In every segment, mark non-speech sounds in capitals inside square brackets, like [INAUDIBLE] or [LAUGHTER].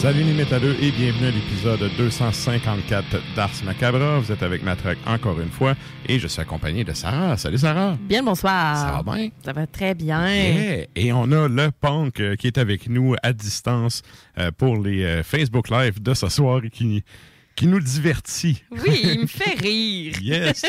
Salut les métalleux et bienvenue à l'épisode 254 d'Ars Macabra. Vous êtes avec Matraque encore une fois et je suis accompagné de Sarah. Salut Sarah. Bien bonsoir. Ça va bien? Ça va très bien. Yeah. Et on a le punk euh, qui est avec nous à distance euh, pour les euh, Facebook Live de ce soir et qui, qui nous divertit. Oui, il me fait rire. [LAUGHS] Yes!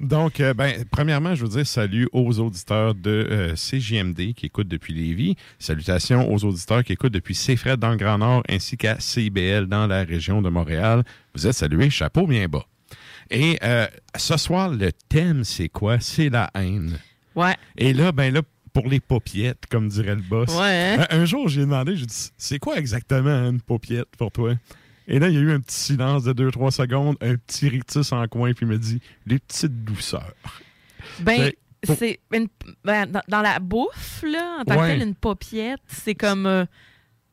Donc, euh, ben, premièrement, je veux dire salut aux auditeurs de euh, CJMD qui écoutent depuis Lévis. Salutations aux auditeurs qui écoutent depuis CFRED dans le Grand Nord ainsi qu'à CIBL dans la région de Montréal. Vous êtes salués, chapeau bien bas. Et euh, ce soir, le thème, c'est quoi? C'est la haine. Ouais. Et là, ben là, pour les paupiettes, comme dirait le boss. Ouais, hein? Un, un jour, j'ai demandé, j'ai dit, c'est quoi exactement une paupiette pour toi? Et là, il y a eu un petit silence de 2-3 secondes, un petit rictus en coin, puis il me dit, les petites douceurs. Ben, Ben, c'est une- ben, dans, dans la bouffe, là, en tant que telle, une paupiette, c'est comme, euh,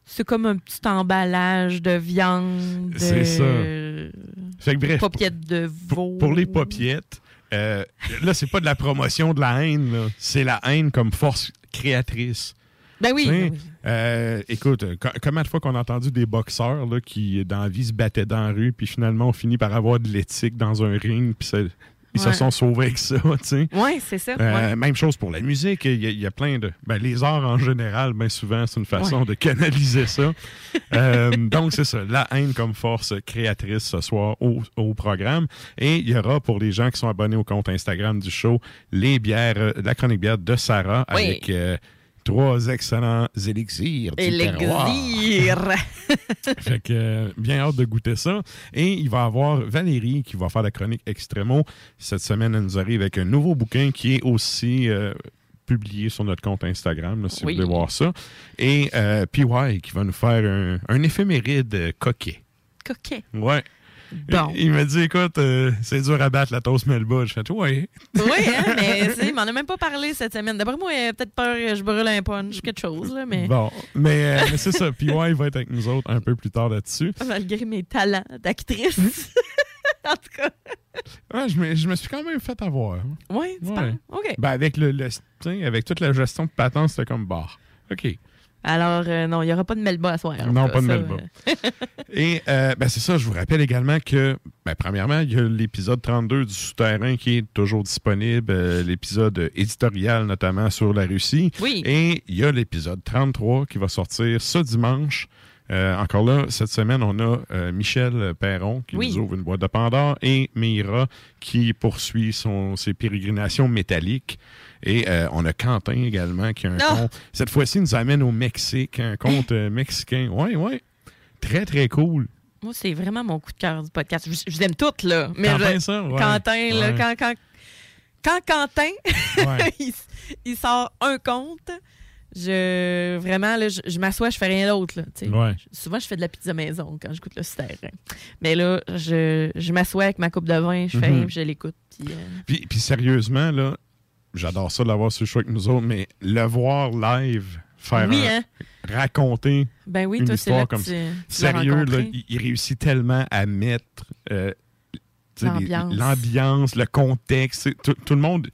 c'est comme un petit emballage de viande. C'est ça. euh, Fait que bref, Paupiette de veau. pour, pour les paupiettes, euh, là, c'est pas de la promotion de la haine, là. c'est la haine comme force créatrice. Ben oui. Oui. euh, écoute, euh, co- combien de fois qu'on a entendu des boxeurs là, qui, dans la vie, se battaient dans la rue, puis finalement, on finit par avoir de l'éthique dans un ring, puis ça- ils se sont sauvés avec ça, [LAUGHS] tu sais. Ouais, c'est ça. Euh, ouais. Même chose pour la musique. Il y, a, il y a plein de. Ben, les arts en général, bien souvent, c'est une façon de canaliser ça. [LAUGHS] Euh, donc, c'est ça. La haine comme force créatrice ce soir au, au programme. Et il y aura pour les gens qui sont abonnés au compte Instagram du show les bières, la chronique bière de Sarah Oui. avec euh, trois excellents élixirs du. Élixir. [LAUGHS] Fait que, euh, bien hâte de goûter ça. Et il va y avoir Valérie qui va faire la chronique Extremo. Cette semaine, elle nous arrive avec un nouveau bouquin qui est aussi euh, publié sur notre compte Instagram, là, si Oui. vous voulez voir ça. Et euh, PY qui va nous faire un, un éphéméride coquet. Coquet. Ouais. Bon. Il, il m'a dit, écoute, euh, c'est dur à battre la toast Melba. Je fais, ouais. Oui, hein, [LAUGHS] mais il m'en a même pas parlé cette semaine. D'après moi, il a peut-être peur que je brûle un punch, quelque chose, là, mais Bon, mais, euh, mais c'est ça. PY va être avec nous autres un peu plus tard là-dessus. malgré mes talents d'actrice. [LAUGHS] en tout cas. Ouais, je, me, je me suis quand même fait avoir. Oui, tu Ouais. OK. Ben, avec le, le- avec toute la gestion de patente, c'était comme bah. OK. Alors, euh, non, il n'y aura pas de Melba à soir. Non, pas de Melba. euh, Et euh, ben, c'est ça, je vous rappelle également que, ben, premièrement, il y a l'épisode 32 du Souterrain qui est toujours disponible, euh, l'épisode éditorial notamment sur la Russie. Oui. Et il y a l'épisode 33 qui va sortir ce dimanche. Encore là, cette semaine, on a Michel Perron qui Oui. nous ouvre une boîte de Pandore et Meira qui poursuit son, ses pérégrinations métalliques. Et euh, on a Quentin également qui a un Ah! compte. Cette fois-ci, il nous amène au Mexique, un compte euh, mexicain. Oui, oui. Très, très cool. Moi, c'est vraiment mon coup de cœur du podcast. Je, je vous aime toutes, là. Mais Quentin, je- ça? Ouais. Quentin, là, quand, quand, quand Quentin, Ouais. [LAUGHS] il, il sort un compte, je vraiment, là, je, je m'assois, je fais rien d'autre. Ouais. Souvent, je fais de la pizza maison quand j'écoute le souterrain. Mais là, je, je m'assois avec ma coupe de vin, je fais Mhm. rien, puis je l'écoute. Puis, euh, Puis, puis sérieusement, là, j'adore ça de l'avoir sur le show avec nous autres, mais le voir live, faire oui, un- hein? raconter Ben oui, une toi, c'est histoire comme l'as Sérieux, là, il, il réussit tellement à mettre euh, L'ambiance. le contexte. Tout, tout le monde,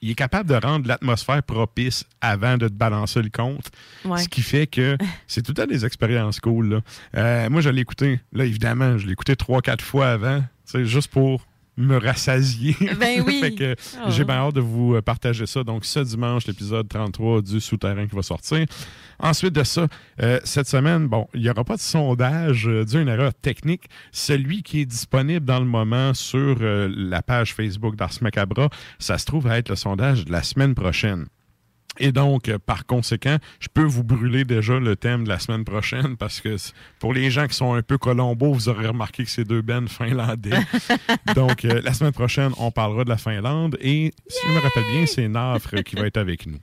il est capable de rendre l'atmosphère propice avant de te balancer le compte. Ouais. Ce qui fait que [LAUGHS] c'est tout temps des expériences cool. là. Euh, moi, je l'ai écouté. Là, évidemment, je l'ai écouté trois, quatre fois avant, juste pour me rassasier. Ben [LAUGHS] oui. Fait que Oh. J'ai bien hâte de vous euh, partager ça. Donc, ce dimanche, l'épisode 33 du Souterrain qui va sortir. Ensuite de ça, euh, cette semaine, bon, il n'y aura pas de sondage euh, dû à une erreur technique. Celui qui est disponible dans le moment sur euh, la page Facebook d'Ars Macabra, ça se trouve à être le sondage de la semaine prochaine. Et donc, euh, par conséquent, je peux vous brûler déjà le thème de la semaine prochaine parce que pour les gens qui sont un peu colombo, vous aurez remarqué que c'est deux bennes finlandais. [LAUGHS] donc, euh, la semaine prochaine, on parlera de la Finlande et, si je me rappelle bien, c'est Nafre qui va être avec nous.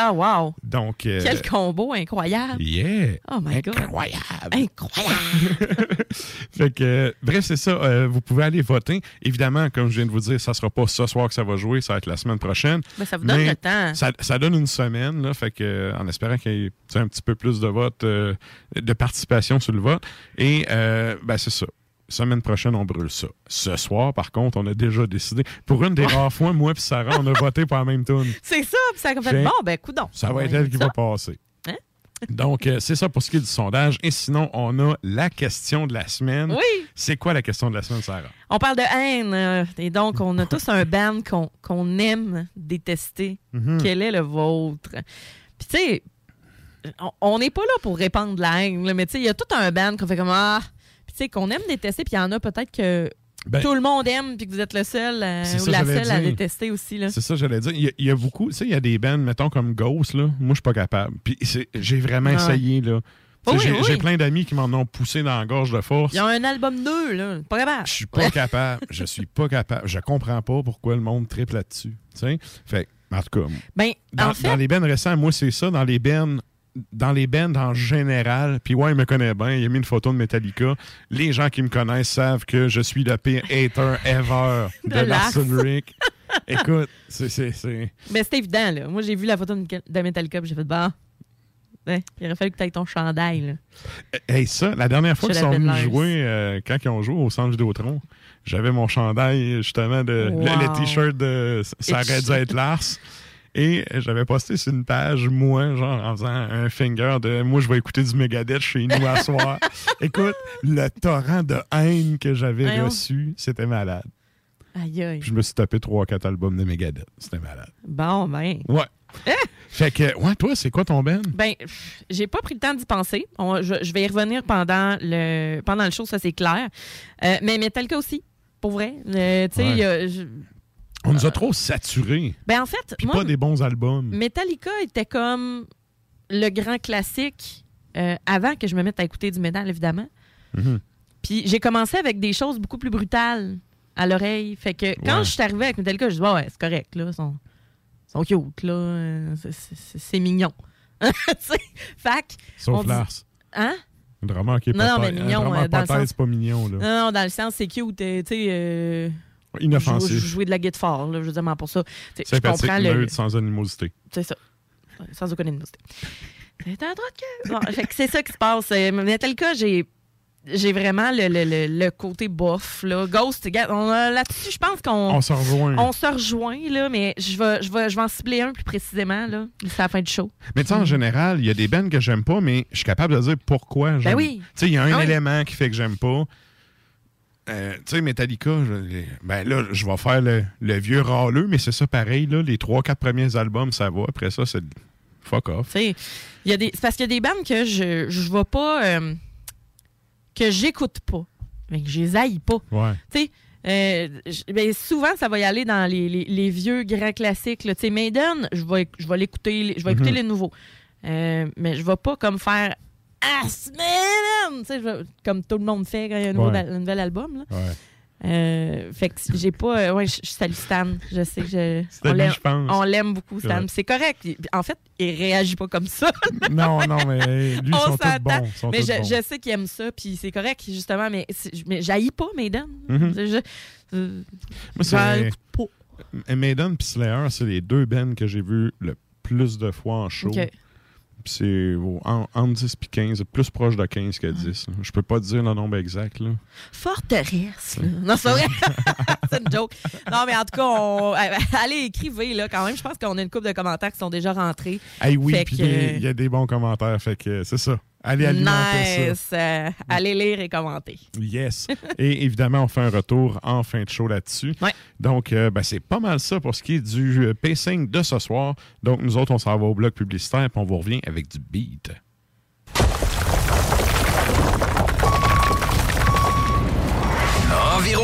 Ah, wow! Donc, euh, Quel combo incroyable! yeah! Oh my God! Incroyable! Incroyable! [LAUGHS] Fait que, euh, bref, c'est ça. euh, vous pouvez aller voter. Évidemment, comme je viens de vous dire, ça sera pas ce soir que ça va jouer, ça va être la semaine prochaine. Mais ça vous donne Mais le temps. Ça, ça donne une semaine, là, fait que, en espérant qu'il y ait un petit peu plus de vote, euh, de participation sur le vote. Et ben, c'est ça. Semaine prochaine, on brûle ça. Ce soir, par contre, on a déjà décidé. Pour une des rares fois, moi et Sarah, on a voté pour la même tune. [LAUGHS] C'est ça, puis ça a fait bon, ben, coudon. Ça va être elle qui va passer. Hein? [LAUGHS] Donc, euh, c'est ça pour ce qui est du sondage. Et sinon, on a la question de la semaine. Oui! C'est quoi la question de la semaine, Sarah? On parle de haine, euh, et donc on a tous un band qu'on aime détester. Mhm. Quel est le vôtre? Puis tu sais, on- n'est pas là pour répandre de la haine, là, mais tu sais, il y a tout un band qu'on fait comme Ah! Qu'on aime détester, puis il y en a peut-être que Ben, tout le monde aime, puis que vous êtes le seul euh, ou ça, la seule à détester aussi. C'est ça, j'allais dire. Il y, a- il y a beaucoup, tu sais, il y a des bands, mettons, comme Ghost, là. Moi, je suis pas capable. Puis j'ai vraiment Ah. essayé, là. Oui, j'ai oui. plein d'amis qui m'en ont poussé dans la gorge de force. Il y a un album nœud, là. Pas capable. Je suis pas capable. Je suis pas capable. Je comprends pas pourquoi le monde triple là-dessus. Tu sais? Fait en tout cas, Ben, dans, en fait, dans les bands récents, moi, c'est ça. Dans les bands, dans les bands en général, puis ouais, il me connaît bien. Il a mis une photo de Metallica. Les gens qui me connaissent savent que je suis le pire hater ever [LAUGHS] de, De Lars. Lars Ulrich. Écoute, c'est... c'est- c'est- ben, c'est évident, là. Moi, j'ai vu la photo de Metallica, puis j'ai fait, bah, ouais, il aurait fallu que tu aies ton chandail, là. Hey, ça, la dernière fois qu'ils sont venus jouer, euh, quand ils ont joué au centre Vidéotron, j'avais mon chandail, justement, de, le- le, t-shirt de Ça aurait dû être Lars. Et j'avais posté sur une page, moi, genre, en faisant un finger de moi, je vais écouter du Megadeth chez nous à soir. [LAUGHS] Écoute, le torrent de haine que j'avais reçu, c'était malade. Aïe, aïe. Puis je me suis tapé trois, quatre albums de Megadeth. C'était malade. Bon, ben. Ouais. Fait que, ouais, toi, c'est quoi ton ben? Ben, j'ai pas pris le temps d'y penser. On- je, je vais y revenir pendant le, pendant le show, ça c'est clair. Euh, mais Metallica aussi, pour vrai. Euh, tu sais, Ouais. On nous a trop saturés. ben en fait, Puis moi, pas des bons albums. Metallica était comme le grand classique euh, avant que je me mette à écouter du métal, évidemment. Mhm. Puis j'ai commencé avec des choses beaucoup plus brutales à l'oreille. Fait que quand Ouais. je suis arrivée avec Metallica, je dis, ouais, c'est correct, là. Sont, Ils sont cute, là. Euh, c'est- mignon. [LAUGHS] Fac. on Sauf dit- Lars. Hein? Un drummer qui est Non, non, pas mais taille- mignon, Un drummer euh, dans pas le sens- c'est pas mignon, là. Non, non, dans le sens, c'est cute. euh, Tu sais, euh, jou- Inoffensif. jouer de la guitare, là, justement, pour ça. Je comprends le. sans animosité. C'est ça. Sans aucune animosité. C'est un. Bon, fait que c'est ça qui se passe. Euh, Metallica, j'ai. J'ai vraiment le, le- le- le côté bof. Là. Ghost, là-dessus, je pense qu'on On se rejoint. on se rejoint, là, mais je vais, je, vais, je vais en cibler un plus précisément. là. C'est la fin du show. Mais tu sais, en général, il y a des bands que j'aime pas, mais je suis capable de dire pourquoi j'aime. Ben oui. Tu sais, il y a un Ah oui. élément qui fait que j'aime pas. Euh, tu sais, Metallica, je- ben là, je vais faire le, le vieux râleux, mais c'est ça pareil, là. Les trois, quatre premiers albums, ça va. Après ça, c'est fuck off. C'est parce qu'il y a des bandes que je je vais pas. euh, que j'écoute pas. Mais que je les haïs pas. Ouais. Tu sais, euh, ben, souvent, ça va y aller dans les, les- les vieux grands classiques. Tu sais, Maiden, je vais, je vais l'écouter, je vais écouter Mhm. les nouveaux. Euh, mais je vais pas comme faire Ah, Maiden! Tu sais, je comme tout le monde fait quand il y a un, nouveau Ouais. al- un nouvel album. là. Ouais. Euh, fait que j'ai pas. euh, ouais, je je salue Stan. Je sais que je. On l'aime- beaucoup, Stan. Ouais. C'est correct. En fait, il réagit pas comme ça. [LAUGHS] non, non, mais lui, [LAUGHS] On sont tous s'entend. bons. ils sont Mais tous je, bons. je sais qu'il aime ça, puis c'est correct, justement. Mais, mais j'haïs pas Maiden. Mhm. Je- euh, pas. Maiden et Slayer, c'est les deux bands que j'ai vus le plus de fois en show. C'est au- en, entre 10 et 15, plus proche de 15 que 10. là. Je peux pas te dire le nombre exact. Là. Forteresse. là. Non, c'est vrai. [LAUGHS] c'est une joke. Non, mais en tout cas, on- allez, écrivez, là, quand même. Je pense qu'on a une couple de commentaires qui sont déjà rentrés. Hey, oui, puis que- il y a des bons commentaires. Fait que c'est ça. Allez alimenter Nice. Euh, allez lire et commenter. ça. Yes. et évidemment, on fait un retour en fin de show là-dessus. Ouais. Donc, euh, ben, c'est pas mal ça pour ce qui est du euh, pacing de ce soir. Donc, nous autres, on s'en va au bloc publicitaire puis on vous revient avec du beat.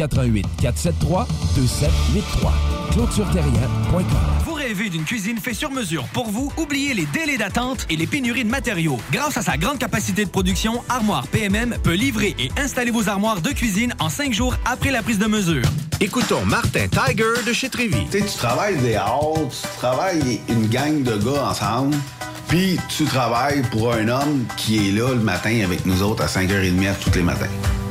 88 473 2783. ClôtureTerrien.com. Vous rêvez d'une cuisine faite sur mesure pour vous? Oubliez les délais d'attente et les pénuries de matériaux. Grâce à sa grande capacité de production, Armoire PMM peut livrer et installer vos armoires de cuisine en cinq jours après la prise de mesure. Écoutons Martin Tiger de chez Trévy. Tu sais, tu travailles des heures, tu travailles une gang de gars ensemble, puis tu travailles pour un homme qui est là le matin avec nous autres à 5h30 tous les matins.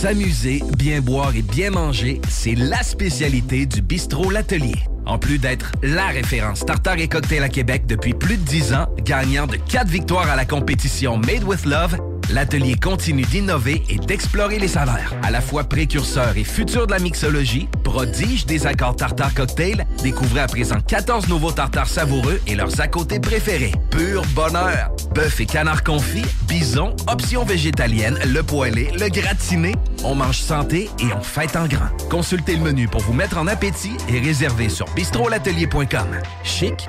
S'amuser, bien boire et bien manger, c'est la spécialité du bistrot L'Atelier. En plus d'être la référence tartare et cocktail à Québec depuis plus de 10 ans, gagnant de 4 victoires à la compétition Made with Love, l'atelier continue d'innover et d'explorer les saveurs. À la fois précurseur et futur de la mixologie, prodige des accords tartare cocktail, découvrez à présent 14 nouveaux tartares savoureux et leurs à côté préférés. Pur bonheur! Bœuf et canard confit, bison, options végétaliennes, le poêlé, le gratiné. On mange santé et on fête en grand. Consultez le menu pour vous mettre en appétit et réservez sur bistrolatelier.com. Chic,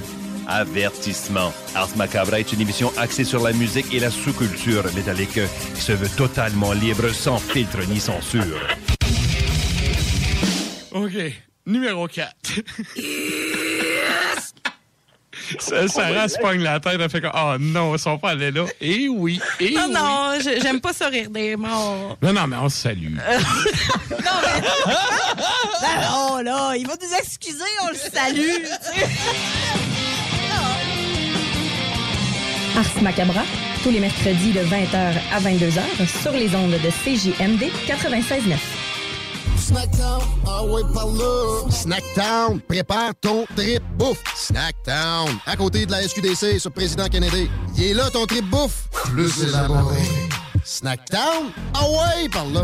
Avertissement. Ars Macabre est une émission axée sur la musique et la sous-culture métallique qui se veut totalement libre, sans filtre ni censure. OK. Numéro 4. Ça, Sarah se pogne la tête, elle fait comme Oh non, ils sont pas allés là. Et oui, et non, oui. non, je- j'aime pas ça rire des morts. Non, non, mais on se salue. [LAUGHS] [LAUGHS] Non, là, il va nous excuser, on le salue. Ars Macabra, tous les mercredis de 20h à 22h sur les ondes de CJMD 96.9. Snackdown, ah ouais, par là. Snackdown, prépare ton trip bouffe. Snackdown, à côté de la SQDC sur Président Kennedy. Il est là ton trip bouffe. Plus élaboré. Snackdown, ah ouais, par là.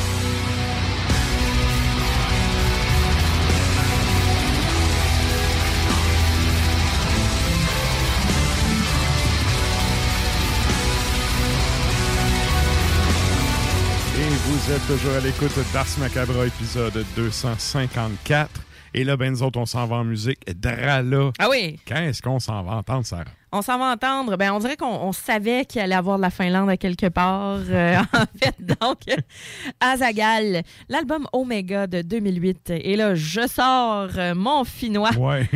Êtes toujours à l'écoute d'Ars Macabra, épisode 254. Et là, ben, nous autres, on s'en va en musique. Drala. Ah oui. Qu'est-ce qu'on s'en va entendre, Sarah? On s'en va entendre. Ben, on dirait qu'on on savait qu'il allait avoir de la Finlande à quelque part. Euh, [LAUGHS] en fait, donc, Azagal, l'album Omega de 2008. Et là, je sors euh, mon finnois. Ouais.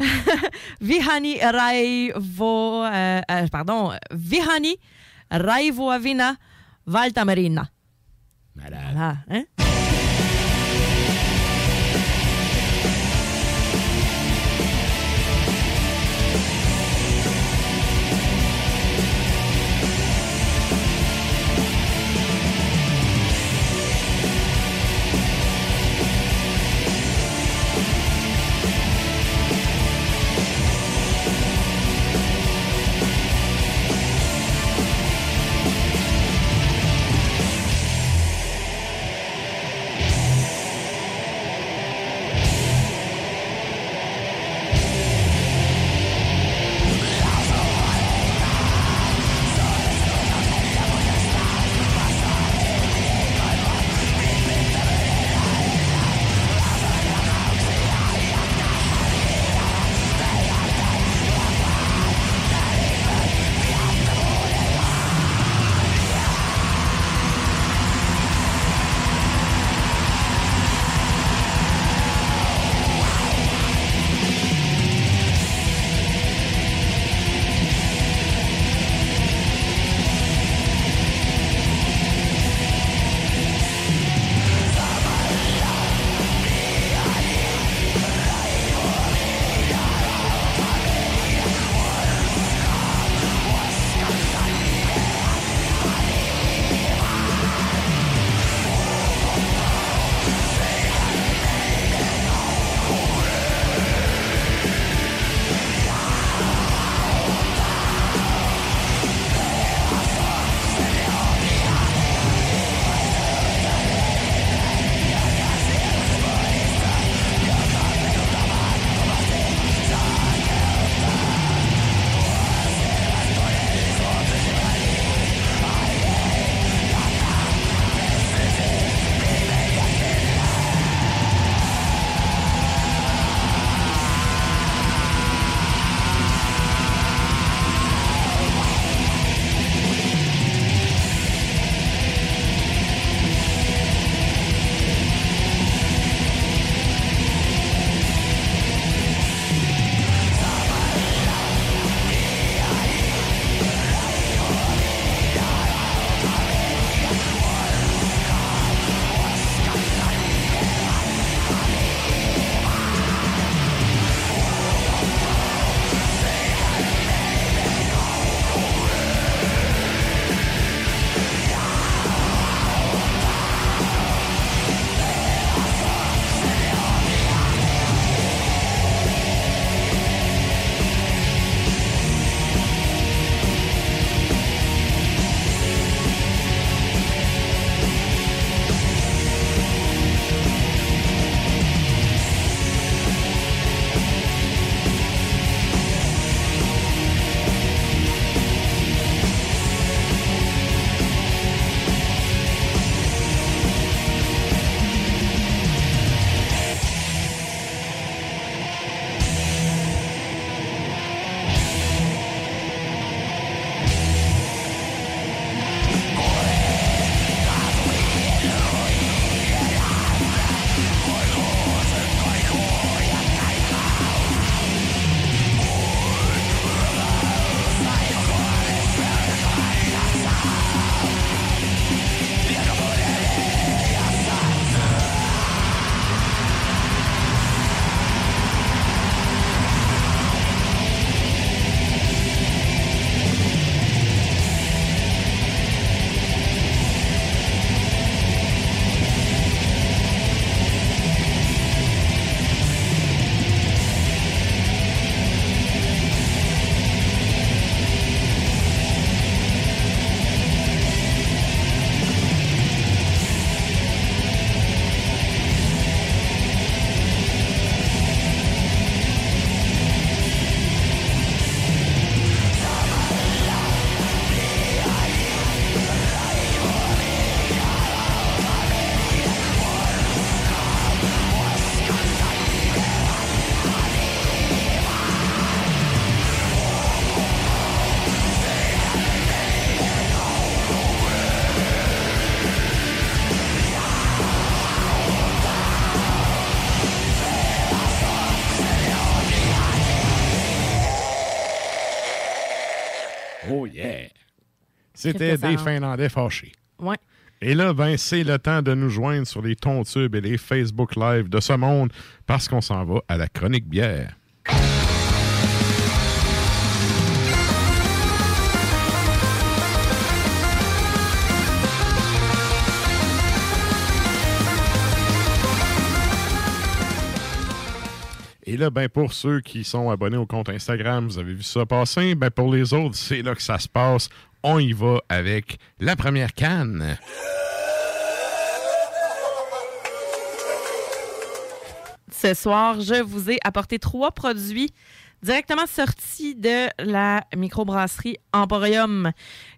[LAUGHS] Vihani Raivo. euh, pardon. Vihani Raivoavina Valtamarina. Voilà, hein? C'était des Finlandais fâchés. Ouais. Et là, ben, c'est le temps de nous joindre sur les tubes et les Facebook Live de ce monde parce qu'on s'en va à la chronique bière. Et là, ben, pour ceux qui sont abonnés au compte Instagram, vous avez vu ça passer. Ben, pour les autres, c'est là que ça se passe. On y va avec la première canne. Ce soir, je vous ai apporté trois produits directement sortis de la microbrasserie Emporium.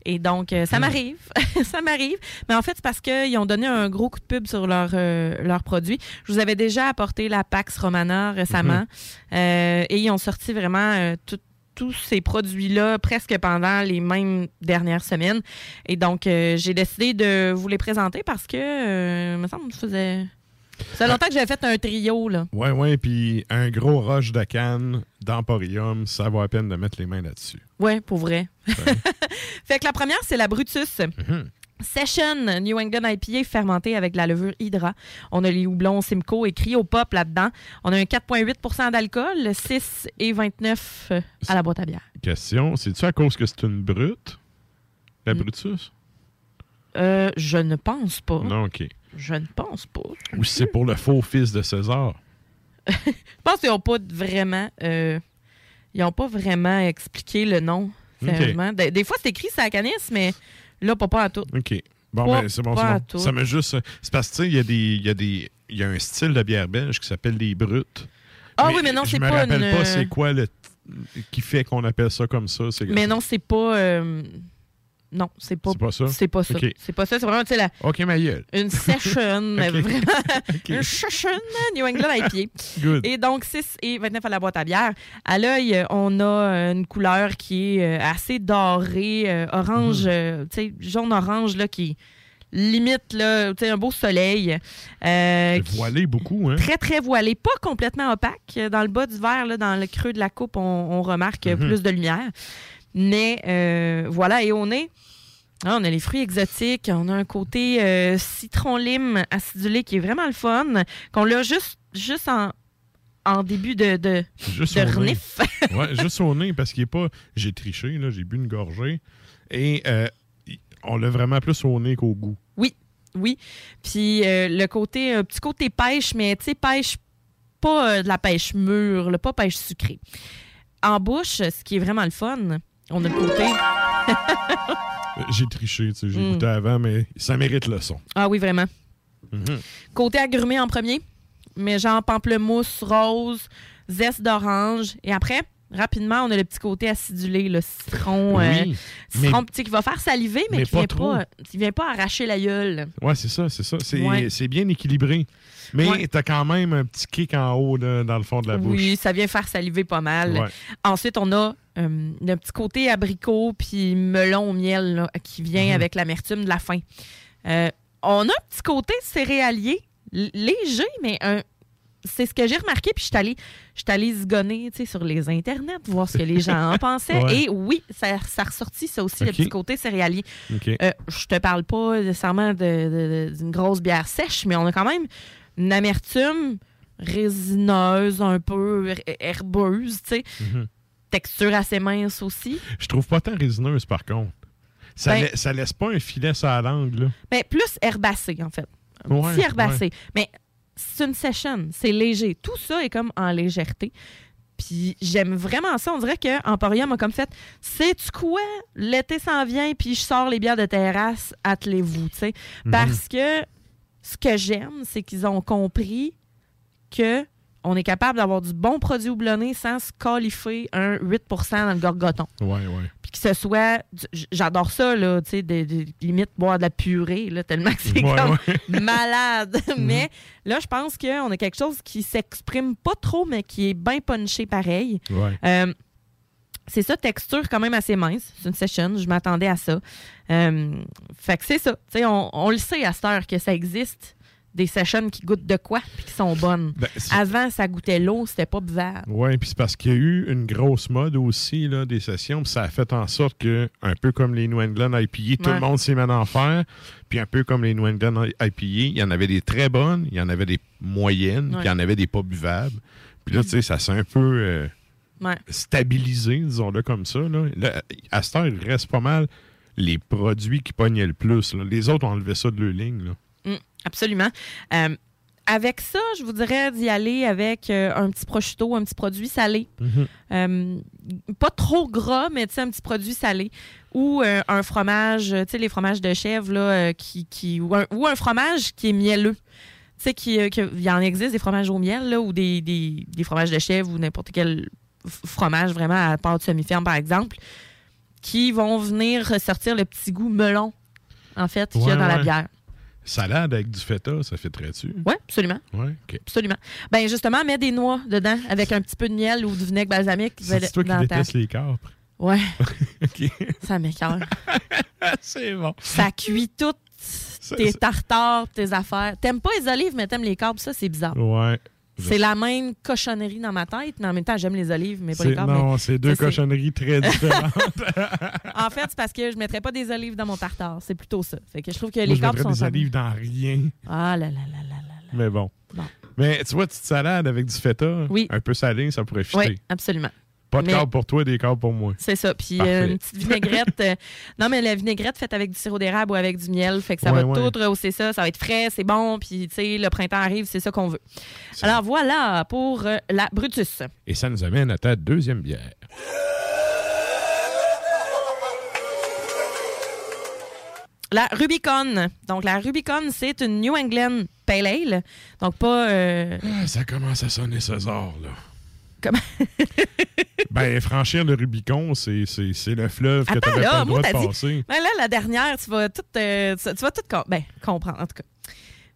Et donc, euh, ça m'arrive. [LAUGHS] ça m'arrive. Mais en fait, c'est parce qu'ils ont donné un gros coup de pub sur leurs leur produits. Je vous avais déjà apporté la Pax Romana récemment. Euh, et ils ont sorti vraiment euh, tout- tous ces produits-là presque pendant les mêmes dernières semaines. Et donc, euh, j'ai décidé de vous les présenter parce que, euh, me semble, que ça faisait... Ça longtemps que j'avais fait un trio, là. Ouais, ouais, puis un gros rush de canne d'Emporium, ça vaut la peine de mettre les mains là-dessus. Ouais, pour vrai. [LAUGHS] fait que la première, c'est la Brutus. Session New England IPA fermentée avec de la levure Hydra. On a les houblons Simcoe et Cryopop là-dedans. On a un 4,8% d'alcool, 6 et 29 euh, à la boîte à bière. Question, c'est-tu à cause que c'est une brute? La Brutus? Euh, je ne pense pas. Non, OK. Je ne pense pas. Ou si c'est pour le faux fils de César? [LAUGHS] Je pense qu'ils n'ont pas vraiment. euh, ils n'ont pas vraiment expliqué le nom. Des, des fois, c'est écrit sur la canisse, mais là, pas, pas à tout. OK. Bon, Pas- ben, c'est bon, c'est bon. Ça me juste. C'est parce que, tu sais, il y a des. Il y a des. Il y a un style de bière belge qui s'appelle les brutes. Ah oui, mais non, je c'est me pas rappelle une- pas c'est quoi le qui fait qu'on appelle ça comme ça. C'est Mais non, c'est pas. euh, Non, c'est pas, pas ça? C'est pas ça. C'est pas ça. C'est vraiment, tu sais, la- OK, ma gueule. une [LAUGHS] session, mais Ok. vraiment. [LAUGHS] Une session New England IPA. Good. Et donc, 6 et 29 à la boîte à bière. À l'œil, euh, on a euh, une couleur qui est euh, assez dorée, orange, euh, tu sais, jaune-orange, là, qui limite, là, tu sais, un beau soleil. Euh, voilé beaucoup, hein? Très, très voilé. Pas complètement opaque. Dans le bas du verre, là, dans le creux de la coupe, on, on remarque Mhm. plus de lumière. Mais euh, voilà, et on est. ah, on a les fruits exotiques, on a un côté euh, citron-lime acidulé qui est vraiment le fun, qu'on l'a juste, juste en, en début de, de, Juste de au nez. renif. [LAUGHS] ouais, juste au nez, parce qu'il est pas. J'ai triché, là, j'ai bu une gorgée. Et euh, on l'a vraiment plus au nez qu'au goût. Oui, oui. Puis euh, le côté, un petit côté pêche, mais tu sais, pêche, pas euh, de la pêche mûre, là, pas pêche sucrée. En bouche, ce qui est vraiment le fun, on a le côté. Euh, J'ai triché, tu sais, j'ai Mm. goûté avant, mais ça mérite le son. Ah oui, vraiment. Mhm. Côté agrumé en premier, mais genre pamplemousse rose, zeste d'orange. Et après, rapidement, on a le petit côté acidulé, le citron. Oui, euh, citron mais- petit qui va faire saliver, mais, mais qui pas vient trop. pas, qui vient pas arracher la gueule. Ouais, c'est ça, c'est ça. C'est Ouais. bien équilibré. Mais Ouais. t'as quand même un petit kick en haut là, dans le fond de la bouche. Oui, ça vient faire saliver pas mal. Ouais. Ensuite, on a euh, le petit côté abricot puis melon au miel là, qui vient Mhm. avec l'amertume de la fin. Euh, on a un petit côté céréalier, léger, mais un. C'est ce que j'ai remarqué, puis je suis allée, je suis allée zigonner sur les internets, voir ce que les gens en [LAUGHS] pensaient. Ouais. Et oui, ça, ça ressortit, ça aussi, le petit côté céréalier. Euh, je te parle pas nécessairement de- de- de- d'une grosse bière sèche, mais on a quand même une amertume résineuse, un peu her- herbeuse, tu sais. Mhm. Texture assez mince aussi. Je trouve pas tant résineuse, par contre. Ça, Ben- la- ça laisse pas un filet sur la langue, là. Mais plus herbacé, en fait. Un Ouais, petit herbacé. ouais. Mais c'est une session, c'est léger. Tout ça est comme en légèreté. Puis j'aime vraiment ça. On dirait que Emporium a comme fait Sais-tu quoi? L'été s'en vient, puis je sors les bières de terrasse, attelez-vous. tu sais. Mhm. Parce que ce que j'aime, c'est qu'ils ont compris que on est capable d'avoir du bon produit houblonné sans se qualifier un 8% dans le gorgoton. Ouais, ouais. Puis que ce soit. J'adore ça, là, tu sais, de, de- limite boire de la purée, là, tellement que c'est Ouais, comme ouais. [LAUGHS] malade. [LAUGHS] Mhm. Mais là, je pense qu'on a quelque chose qui s'exprime pas trop, mais qui est bien punché pareil. Ouais. Euh, c'est ça, texture quand même assez mince. C'est une session, je m'attendais à ça. Euh, fait que c'est ça. Tu sais, on, on le sait à cette heure que ça existe. Des sessions qui goûtent de quoi puis qui sont bonnes. Ben, Avant, ça goûtait l'eau, c'était pas buvable. Oui, puis c'est parce qu'il y a eu une grosse mode aussi là, des sessions, puis ça a fait en sorte que, un peu comme les New England IPA, tout Ouais. le monde s'est mis en faire, puis un peu comme les New England IPA, il y en avait des très bonnes, il y en avait des moyennes, puis il y en avait des pas buvables. Puis là, tu sais, ça s'est un peu euh, Ouais. stabilisé, disons-le comme ça. Là. Là, à cette heure, il reste pas mal les produits qui pognaient le plus. là. Les autres ont enlevé ça de leur ligne. Là. Absolument. Euh, avec ça, je vous dirais d'y aller avec euh, un petit prosciutto, un petit produit salé. Mhm. Euh, pas trop gras, mais un petit produit salé. Ou un fromage, tu sais, les fromages de chèvre, là, qui, qui, ou, un, ou un fromage qui est mielleux. Tu sais, qui, y en existe des fromages au miel, là, ou des, des, des fromages de chèvre, ou n'importe quel fromage vraiment à pâte semi-ferme, par exemple, qui vont venir ressortir le petit goût melon, en fait, qu'il y a Ouais, dans la bière. Salade avec du feta, ça fait très dessus. Oui, absolument. Ouais, OK. Absolument. Ben justement, mets des noix dedans avec un petit peu de miel ou du vinaigre balsamique. C'est toi qui détestes les capres. Ouais, [LAUGHS] OK. ça m'écoeure. [LAUGHS] C'est bon. ça cuit toutes tes tartares, tes affaires. T'aimes pas les olives, mais t'aimes les carbes. Ça, c'est bizarre. Ouais. C'est la même cochonnerie dans ma tête, mais en même temps, j'aime les olives, mais pas les carbes. non, mais- c'est deux cochonneries très [LAUGHS] différentes. En fait, c'est parce que je mettrais pas des olives dans mon tartare. C'est plutôt ça. Fait que je trouve que Moi, les mettrais sont des olives dans rien. Ah là là là là là. Mais bon. Bon. Mais tu vois, petite salade avec du feta, Oui. un peu salé, ça pourrait fitter. Oui, absolument. Pas de Mais- câble pour toi, des câbles pour moi. C'est ça. Puis euh, une petite vinaigrette. euh, [LAUGHS] non, mais la vinaigrette faite avec du sirop d'érable ou avec du miel. Fait que ça Ouais, va ouais. tout rehausser ça. Ça va être frais, c'est bon. Puis, tu sais, le printemps arrive, c'est ça qu'on veut. Alors, voilà pour euh, la Brutus. Et ça nous amène à ta deuxième bière. La Rubicon. Donc, la Rubicon, c'est une New England Pale Ale. Donc, pas. Ah, ça commence à sonner César, là. Comment? [LAUGHS] ben, franchir le Rubicon, c'est le fleuve que tu n'avais pas le droit de passer. Ben là, la dernière, tu vas tout, euh, tu, tu vas tout com- ben, comprendre, en tout cas.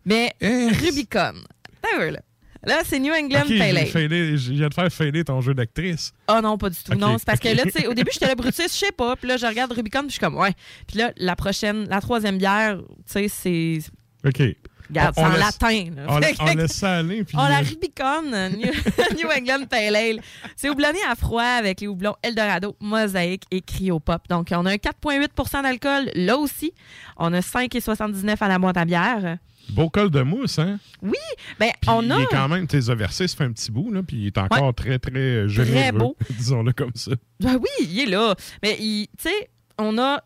Mais Rubicon. T'as vu, là. Là, c'est New England Ok, Pale j'ai Ale. failé- je viens de faire failer ton jeu d'actrice. Ah non, pas du tout. Non, c'est parce que là, tu sais, au début, j'étais le Brutus, je sais pas. Puis là, je regarde Rubicon, puis je suis comme, ouais. Puis là, la prochaine, la troisième bière, tu sais, c'est. OK. Regarde, On- c'est on en latin. On, on laisse ça aller. Puis [LAUGHS] Oh, la Rubicon, euh, New, [LAUGHS] New England Pale Ale. C'est houblonné à froid avec les houblons Eldorado, Mosaïque et Cryopop. Donc, on a un 4,8% d'alcool là aussi. On a 5,79 à la boîte à bière. beau col de mousse, hein? Oui, ben, Puis on a. Il est quand même, as versés, ça fait un petit bout, là, puis il est encore très, très euh, généreux. beau. [LAUGHS] Disons-le comme ça. Ben oui, il est là. Mais tu sais, on a.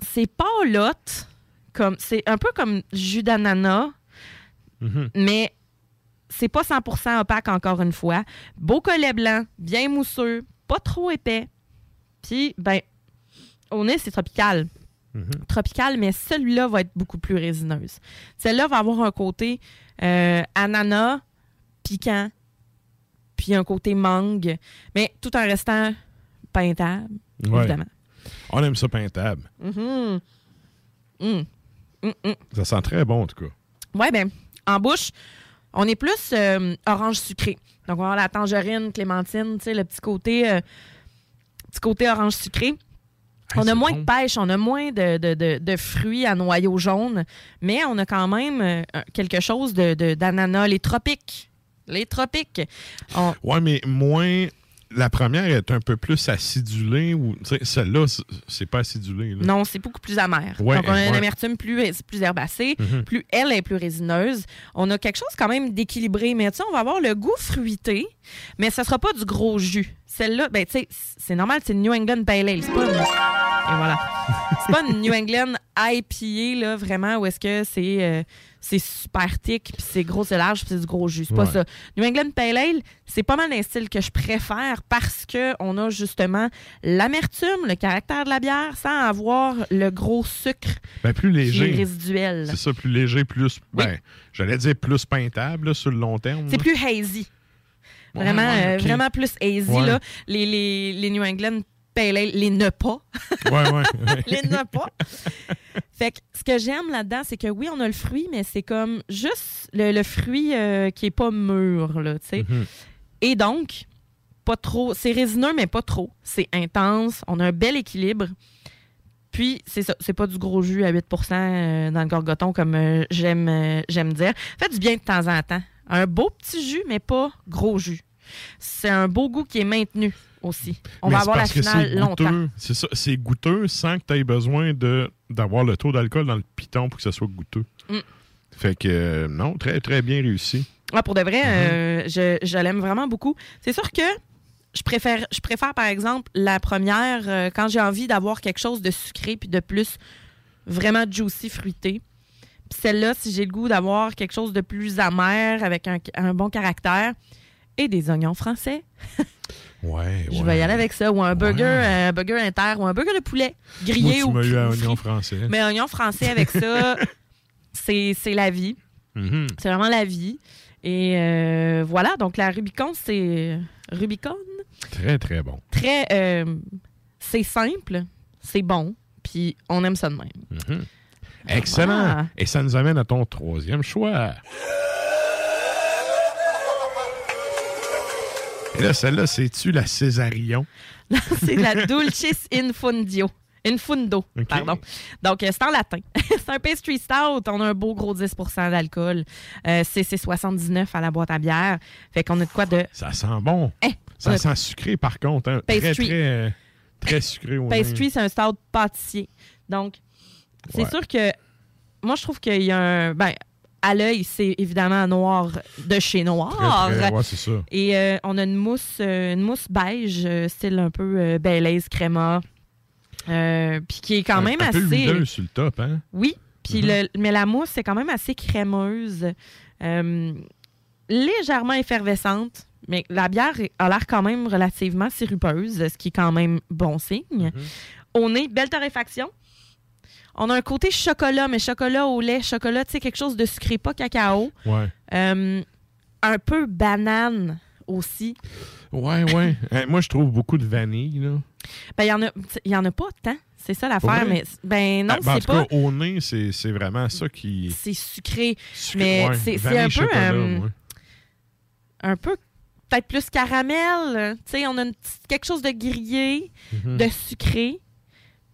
C'est pâlotte, comme c'est un peu comme jus d'ananas, Mhm. mais c'est pas 100% opaque encore une fois. Beau collet blanc, bien mousseux, pas trop épais. Puis, ben, au nez, c'est tropical. Tropical, mais celui-là va être beaucoup plus résineuse. Celle-là va avoir un côté euh, ananas, piquant, puis un côté mangue, mais tout en restant peintable, Ouais. évidemment. On aime ça peintable. Mhm. Mm. Mm, mm. Ça sent très bon, en tout cas. Ouais, ben, en bouche, on est plus euh, orange sucré. Donc, on va avoir la tangerine, clémentine, tu sais, le petit côté, euh, petit côté orange sucré. on a moins de pêche, on a moins de, de- de- de fruits à noyau jaune, mais on a quand même euh, quelque chose de- de- d'ananas, les tropiques. Les tropiques. On- Ouais, mais moins. La première est un peu plus acidulée. Ou, celle-là, c'est- pas acidulé. là. Non, c'est beaucoup plus amer. Ouais, Donc, on a une ouais. amertume plus, plus herbacée, Mhm. plus elle est plus résineuse. On a quelque chose quand même d'équilibré, mais tu sais, on va avoir le goût fruité, mais ce sera pas du gros jus. Celle-là, ben, tu sais, c'est normal, c'est une New England Pale Ale. C'est pas une... Et voilà. [LAUGHS] C'est pas une New England IPA, là, vraiment, où est-ce que c'est euh, c'est super thick, puis c'est gros, c'est large, puis c'est du gros jus. C'est pas Ouais. ça. New England Pale Ale, c'est pas mal un style que je préfère parce que on a justement l'amertume, le caractère de la bière, sans avoir le gros sucre Ben, plus qui est léger. résiduel. C'est ça, plus léger, plus. Ben, j'allais dire plus peintable là, sur le long terme. C'est plus hazy. Ouais, Vraiment, euh, vraiment plus hazy. Là. Les, les, les New England Pale Ale, les ne pas. Ouais, ouais, ouais. [LAUGHS] les ne pas. fait que ce que j'aime là-dedans, c'est que oui, on a le fruit, mais c'est comme juste le, le fruit euh, qui est pas mûr, là, tu sais. Mhm. Et donc, pas trop. C'est résineux, mais pas trop. C'est intense. On a un bel équilibre. Puis, c'est ça. C'est pas du gros jus à 8 euh, dans le gorgoton, comme euh, j'aime j'aime dire. Fait du bien de temps en temps. Un beau petit jus, mais pas gros jus. C'est un beau goût qui est maintenu aussi. On Mais va avoir la finale longtemps. goûteux. C'est ça, c'est goûteux sans que tu aies besoin d'avoir le taux d'alcool dans le piton pour que ça soit goûteux. Mm. Fait que euh, non, très très bien réussi. Ah, pour de vrai, Mm-hmm. euh, je, je l'aime vraiment beaucoup. C'est sûr que je préfère, je préfère, par exemple, la première euh, quand j'ai envie d'avoir quelque chose de sucré puis de plus vraiment juicy, fruité. Puis celle-là, si j'ai le goût d'avoir quelque chose de plus amer avec un, un bon caractère et des oignons français, [LAUGHS] Ouais, je ouais. vais y aller avec ça. Ou un burger, un burger inter ou un burger de poulet grillé Moi, tu ou m'as eu ou oignon français. Mais oignon français avec ça, [LAUGHS] c'est c'est la vie. Mhm. C'est vraiment la vie. Et euh, voilà, donc la Rubicon, c'est. Rubicon? Très très bon. Très. euh, c'est simple, c'est bon, puis on aime ça de même. Mhm. Excellent. Ah. Et ça nous amène à ton troisième choix. Là, celle-là, c'est-tu la Césarion? [LAUGHS] c'est la Dulcis Infundio. Infundo, pardon. Donc, euh, c'est en latin. [LAUGHS] c'est un pastry stout. On a un beau gros 10% d'alcool. Euh, c'est c'est 79 à la boîte à bière. Fait qu'on a de quoi de... Ça sent bon. on Ça a- sent sucré, par contre. hein. Pastry. très, euh, très sucré. au Pastry, c'est un stout pâtissier. Donc, c'est Ouais. sûr que moi, je trouve qu'il y a un. Ben, à l'œil, c'est évidemment noir de chez Noir. Très, très- ouais, c'est ça. Et euh, on a une mousse, euh, une mousse beige, euh, style un peu Baileys créma. Puis qui est quand Un- même un peu assez. huileuse sur le top, hein? Oui. Puis Mhm. le- mais la mousse, c'est quand même assez crémeuse. légèrement effervescente. Mais la bière a l'air quand même relativement sirupeuse, ce qui est quand même bon signe. Mhm. Au nez, belle torréfaction. On a un côté chocolat, mais chocolat au lait, chocolat, tu sais, quelque chose de sucré, pas cacao. Ouais. Euh, un peu banane aussi. Ouais, ouais. [LAUGHS] Moi, je trouve beaucoup de vanille, là. Ben, il y en a, y en a pas tant. C'est ça l'affaire, Ouais. mais ben non, Ah, ben, en c'est tout pas. cas, au nez, c'est c'est vraiment ça qui. C'est sucré. Sucré, mais ouais. c'est un peu. euh, ouais. un peu peut-être plus caramel. Tu sais, on a une petite- quelque chose de grillé, Mhm. de sucré,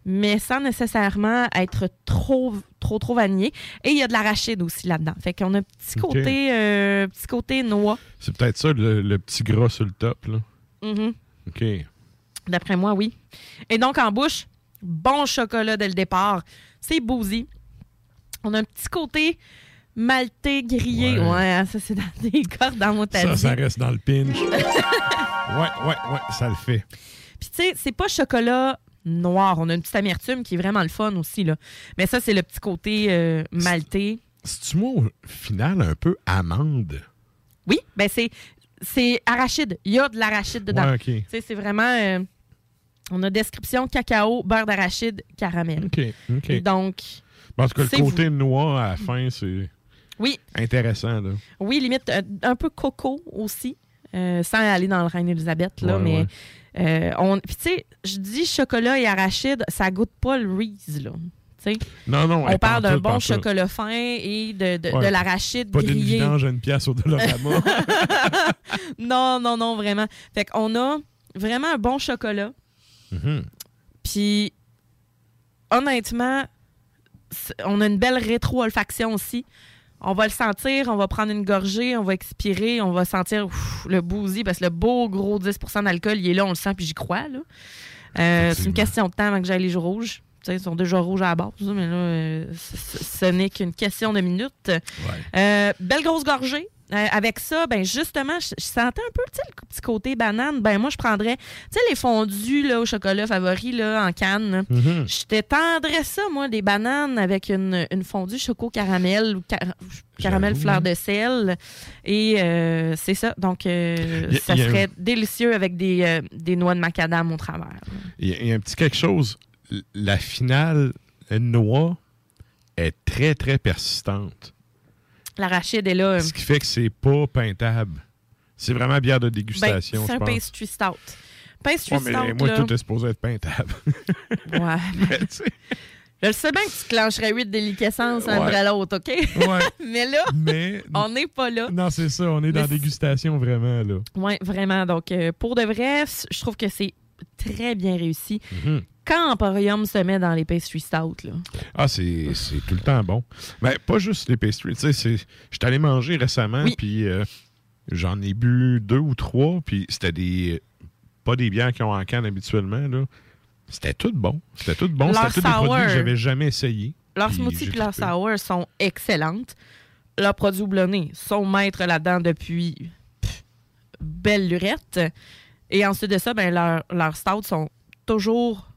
mais sans nécessairement être trop, trop, trop vanillé. Et il y a de l'arachide aussi là-dedans. Fait qu'on a un petit côté, euh, petit côté noix. C'est peut-être ça, le, le petit gras sur le top, là. Mhm. OK. D'après moi, oui. Et donc, en bouche, bon chocolat dès le départ. C'est boozy. On a un petit côté maltais grillé. Ouais. Ouais, hein, ça, c'est dans [LAUGHS] des cordes dans mon Ça, ça reste dans le pinch. [LAUGHS] ouais, ouais, ouais, ça le fait. Puis, tu sais, c'est pas chocolat noir. On a une petite amertume qui est vraiment le fun aussi, là. Mais ça, c'est le petit côté euh, maltais. C'est-tu moi, au final, un peu amande? Oui, ben c'est c'est arachide. Il y a de l'arachide dedans. Ouais, c'est vraiment... euh, on a description cacao, beurre d'arachide, caramel. OK, OK. Et donc, En tout cas, c'est le côté noir à la fin, c'est oui, intéressant, là. oui, limite euh, un peu coco aussi, euh, sans aller dans le Reine-Élisabeth, là, Ouais, mais... ouais. Euh, on, puis tu sais, je dis chocolat et arachide, ça goûte pas le Reese, là. Non, non. On parle d'un bon chocolat fin et de, de, Ouais. de l'arachide Pas d'une grillé. vidange à une pièce au Dolorama. [LAUGHS] non, non, non, vraiment. Fait qu'on a vraiment un bon chocolat. Mhm. Puis, honnêtement, on a une belle rétro-olfaction aussi. On va le sentir, on va prendre une gorgée, on va expirer, on va sentir ouf, le boozy parce que le beau gros 10% d'alcool, il est là, on le sent, puis j'y crois. là. Euh, c'est une question de temps avant que j'aille les jours rouges. Tu sais, ils sont déjà rouges à la base, mais là, euh, ce- ce ce n'est qu'une question de minutes. Euh, belle grosse gorgée. Euh, avec ça, ben justement, je, je sentais un peu le petit côté banane. Ben moi, je prendrais, tu sais, les fondus là, au chocolat favori là, en canne. là. Mhm. Je t'étendrais ça, moi, des bananes avec une, une fondue choco caramel ou car- caramel fleur hein. de sel. Et euh, c'est ça. Donc, euh, a- ça serait délicieux avec des, des noix de macadam au travers. Il y, a- il y a un petit quelque chose. La finale noix est très, très persistante. L'arachide est là. Ce qui fait que c'est pas peintable. C'est vraiment bière de ben, dégustation, c'est je un pense. pastry stout. Pastry Ouais, mais stout, moi, là, tout est supposé être peintable. [LAUGHS] Ouais. [LAUGHS] Mais, Je le sais bien que tu clencherais 8 déliquescences un après l'autre, OK? Ouais. [LAUGHS] Mais là, mais on n'est pas là. non, c'est ça. On est dans la dégustation, vraiment, là. Oui, vraiment. Donc, euh, pour de vrai, je trouve que c'est très bien réussi. Mhm. Quand Emporium se met dans les pastry stout, là? Ah, c'est tout le temps bon. Ben, pas juste les pastries. Tu sais, c'est- j'étais allé manger récemment, puis euh, j'en ai bu deux ou trois, puis c'était des. Pas des bières qui ont en canne habituellement, là. C'était tout bon. C'était tout bon. C'était tous des produits que j'avais jamais essayé. Leurs smoothies et leurs sour sont excellentes. Leurs produits houblonnés sont maîtres là-dedans depuis pff, belle lurette. Et ensuite de ça, ben, leurs, leurs stouts sont toujours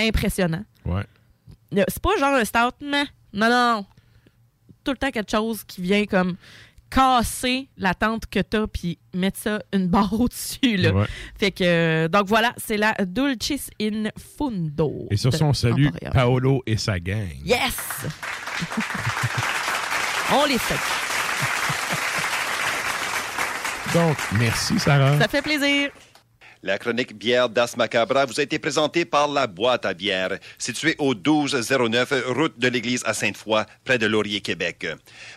impressionnants. Ouais. C'est pas genre un stout, mais non, non. Tout le temps quelque chose qui vient comme casser la tente que t'as puis mettre ça une barre [LAUGHS] au-dessus. Là. Ouais. Fait que, euh, donc voilà, c'est la Dulcis in Fundo. Et sur son salut. Paolo et sa gang. Yes! [LAUGHS] On les salue. Donc, merci, Sarah. Ça fait plaisir. La chronique bière d'As Macabra vous a été présentée par la boîte à bière, située au 1209 route de l'église à Sainte-Foy, près de Laurier, Québec.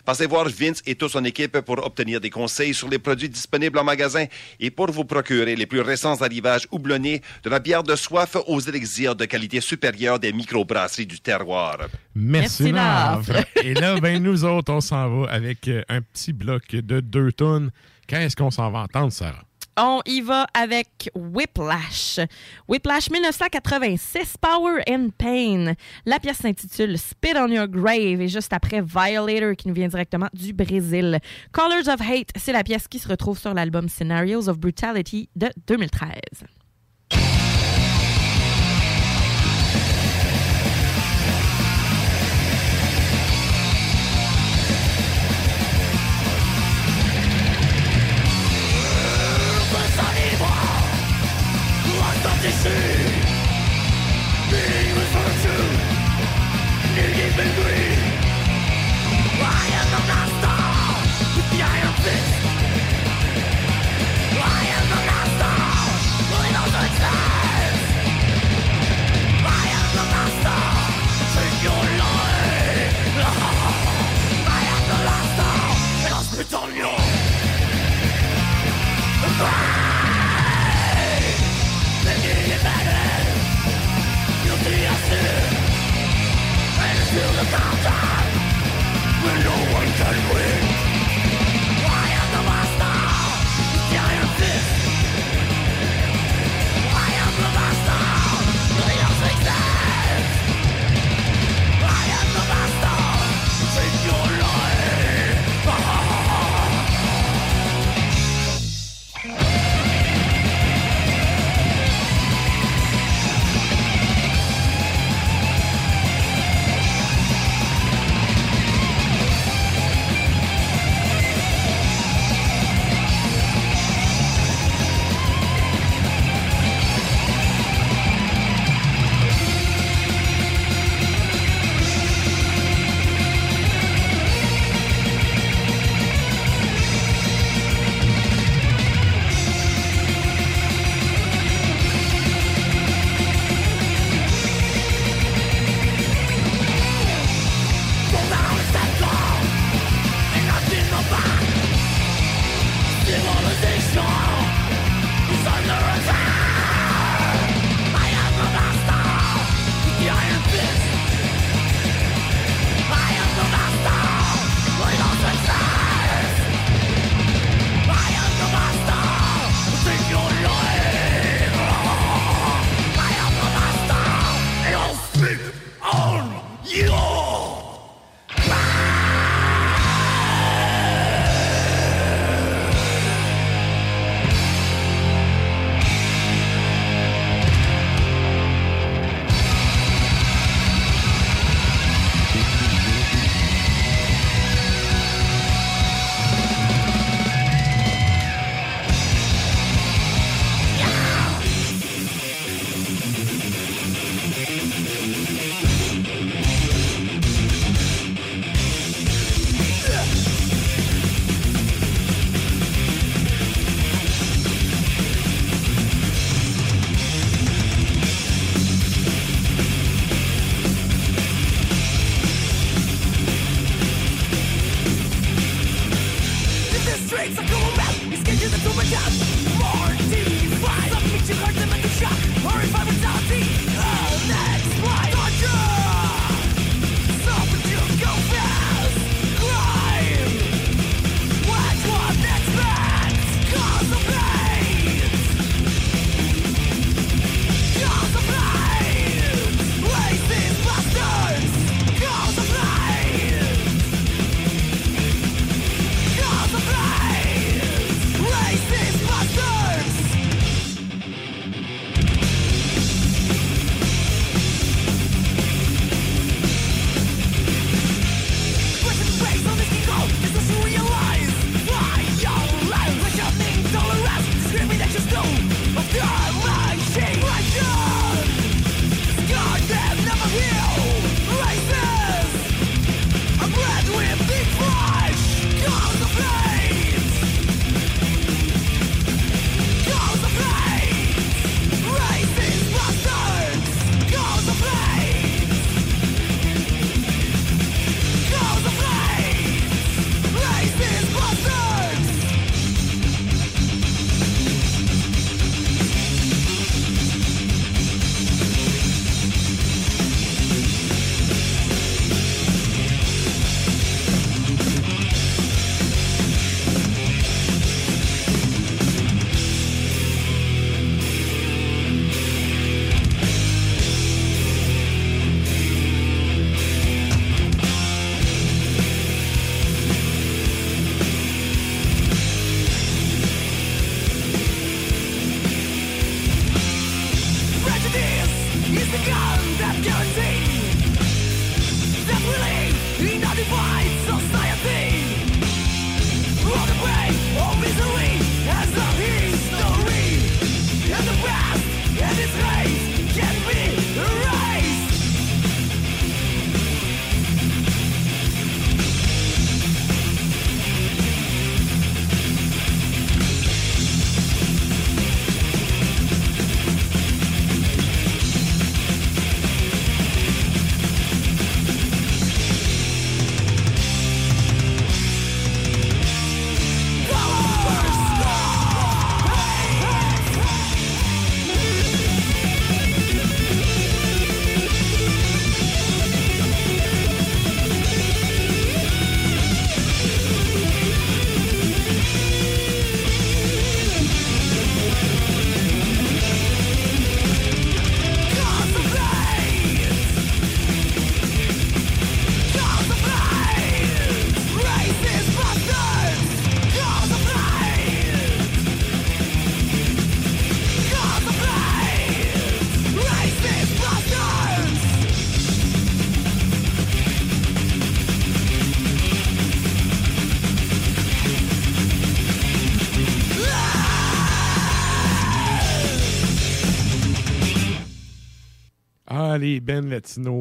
Passez voir Vince et toute son équipe pour obtenir des conseils sur les produits disponibles en magasin et pour vous procurer les plus récents arrivages houblonnés de la bière de soif aux élixirs de qualité supérieure des microbrasseries du terroir. Merci, Merci. [LAUGHS] Et là, ben, nous autres, on s'en va avec euh, un petit bloc de deux tonnes. Qu'est-ce qu'on s'en va entendre, Sarah? On y va avec Whiplash. Whiplash 1986, Power and Pain. La pièce s'intitule Spit on Your Grave et juste après Violator qui nous vient directement du Brésil. Colors of Hate, c'est la pièce qui se retrouve sur l'album Scenarios of Brutality de 2013. It's. The shock, or if I brutality. Oh,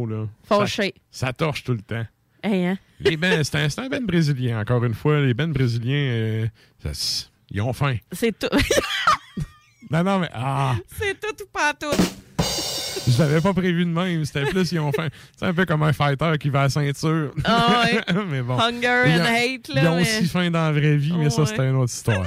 là. Fâché. Ça, ça torche tout le temps. Hey, hein? Les bands, c'est un, band brésilien, encore une fois. Les bands brésiliens, euh, ça ils ont faim. C'est tout. [LAUGHS] Non, non, mais. Ah! C'est tout ou pas tout. Je l'avais pas prévu de même. C'était plus, ils ont faim. C'est un peu comme un fighter qui va à la ceinture. Ah ouais. [LAUGHS] mais bon. Hunger Ils and ont- hate, là, Ils ont mais- aussi faim dans la vraie vie, mais ça, Ouais. c'était une autre histoire.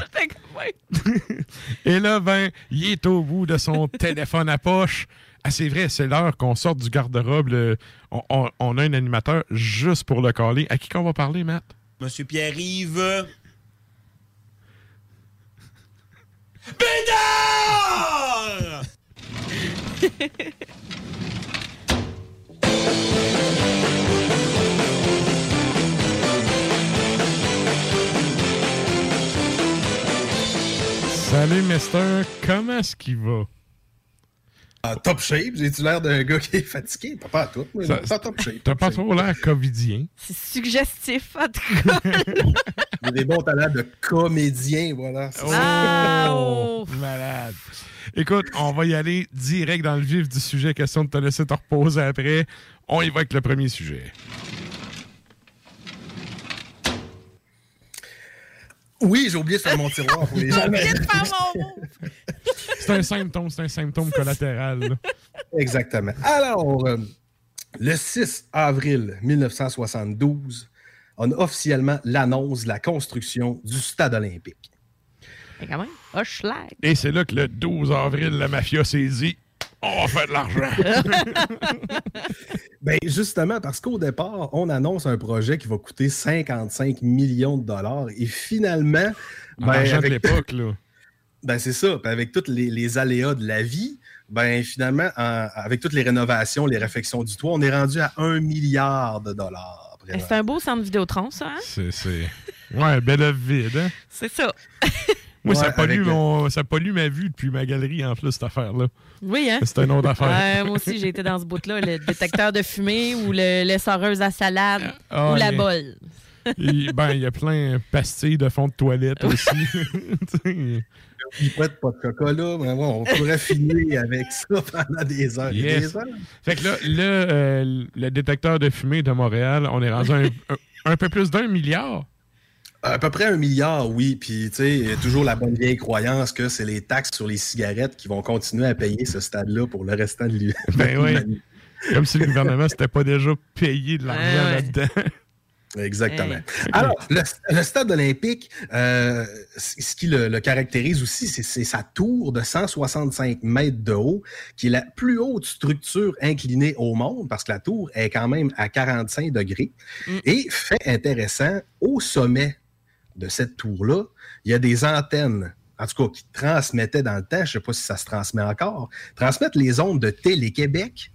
[LAUGHS] Et là, ben, il est au bout de son téléphone à poche. Ah, c'est vrai, c'est l'heure qu'on sorte du garde-robe. le- On, on- on a un animateur juste pour le caler. À qui qu'on va parler, Matt? Monsieur Pierre-Yves. Bédard! [LAUGHS] Salut, Mister. Comment est-ce qu'il va? En top shape, j'ai-tu l'air d'un gars qui est fatigué? Pas, pas à tout, mais Ça- pas top shape. T'as pas trop l'air covidien. C'est suggestif, en tout cas. J'ai des bons talents de comédien, voilà. Ah, Oh, malade. Écoute, on va y aller direct dans le vif du sujet. Question de te laisser te reposer après. On y va avec le premier sujet. Oui, j'ai oublié de faire mon tiroir pour les [LAUGHS] gens. C'est un symptôme, c'est un symptôme collatéral. là. Exactement. Alors, euh, le 6 avril 1972, on a officiellement l'annonce de la construction du stade olympique. Mais quand même, Hochelag. Et c'est là que le 12 avril, la mafia s'est dit on va faire de l'argent. [LAUGHS] Ben justement, parce qu'au départ, on annonce un projet qui va coûter 55 millions de dollars et finalement... En argent de l'époque, là. [LAUGHS] Ben c'est ça. Puis avec tous les, les aléas de la vie, ben finalement, en- avec toutes les rénovations, les réfections du toit, on est rendu à 1 milliard de dollars. Eh, C'est un beau centre Vidéotron, ça, hein? C'est. c'est- Ouais, belle vide, hein? C'est ça. [LAUGHS] Moi, ça, pollue avec mon- ça pollue ma vue depuis ma galerie, en plus, cette affaire-là. Oui, hein? C'est une autre affaire. Moi aussi, j'ai été dans ce bout-là. Le détecteur de fumée ou le l'essoreuse à salade Ah, ou la mais- bolle. Ben, il y a plein de pastilles de fond de toilette aussi. [LAUGHS] Il pas de pas de chocolat, mais bon, on pourrait finir avec ça pendant des heures et des heures. Fait que là, le, euh, le détecteur de fumée de Montréal, on est rendu à un, un- un peu plus d'un milliard. À peu près un milliard, oui. Puis, tu sais, il y a toujours la bonne vieille croyance que c'est les taxes sur les cigarettes qui vont continuer à payer ce stade-là pour le restant de l'hiver. Ben oui. Comme si le gouvernement s'était pas déjà payé de l'argent Ouais, ouais. là-dedans. Exactement. Alors, le, le stade olympique, euh, ce qui le, le caractérise aussi, c'est c'est sa tour de 165 mètres de haut, qui est la plus haute structure inclinée au monde, parce que la tour est quand même à 45 degrés. Et fait intéressant, au sommet de cette tour-là, il y a des antennes, en tout cas, qui transmettaient dans le temps, je ne sais pas si ça se transmet encore, transmettent les ondes de Télé-Québec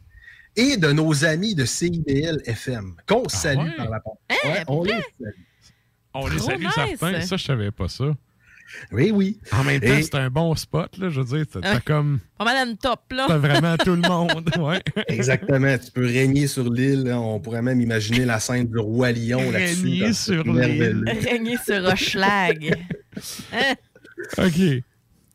et de nos amis de CIBL FM, qu'on salue ouais? par la porte. Hein, Ouais, on les salue. On les salue nice. certains. Ça, je savais pas ça. Oui, oui. En même temps, Et- c'est un bon spot, là. Je veux dire, t'as Ouais. comme. Pas mal à une top, là. T'as vraiment tout le monde. [LAUGHS] Ouais. Exactement. Tu peux régner sur l'île. hein. On pourrait même imaginer la scène du roi lion là-dessus. Régner sur l'île. Régner sur Hochelag. Hein? [LAUGHS] OK.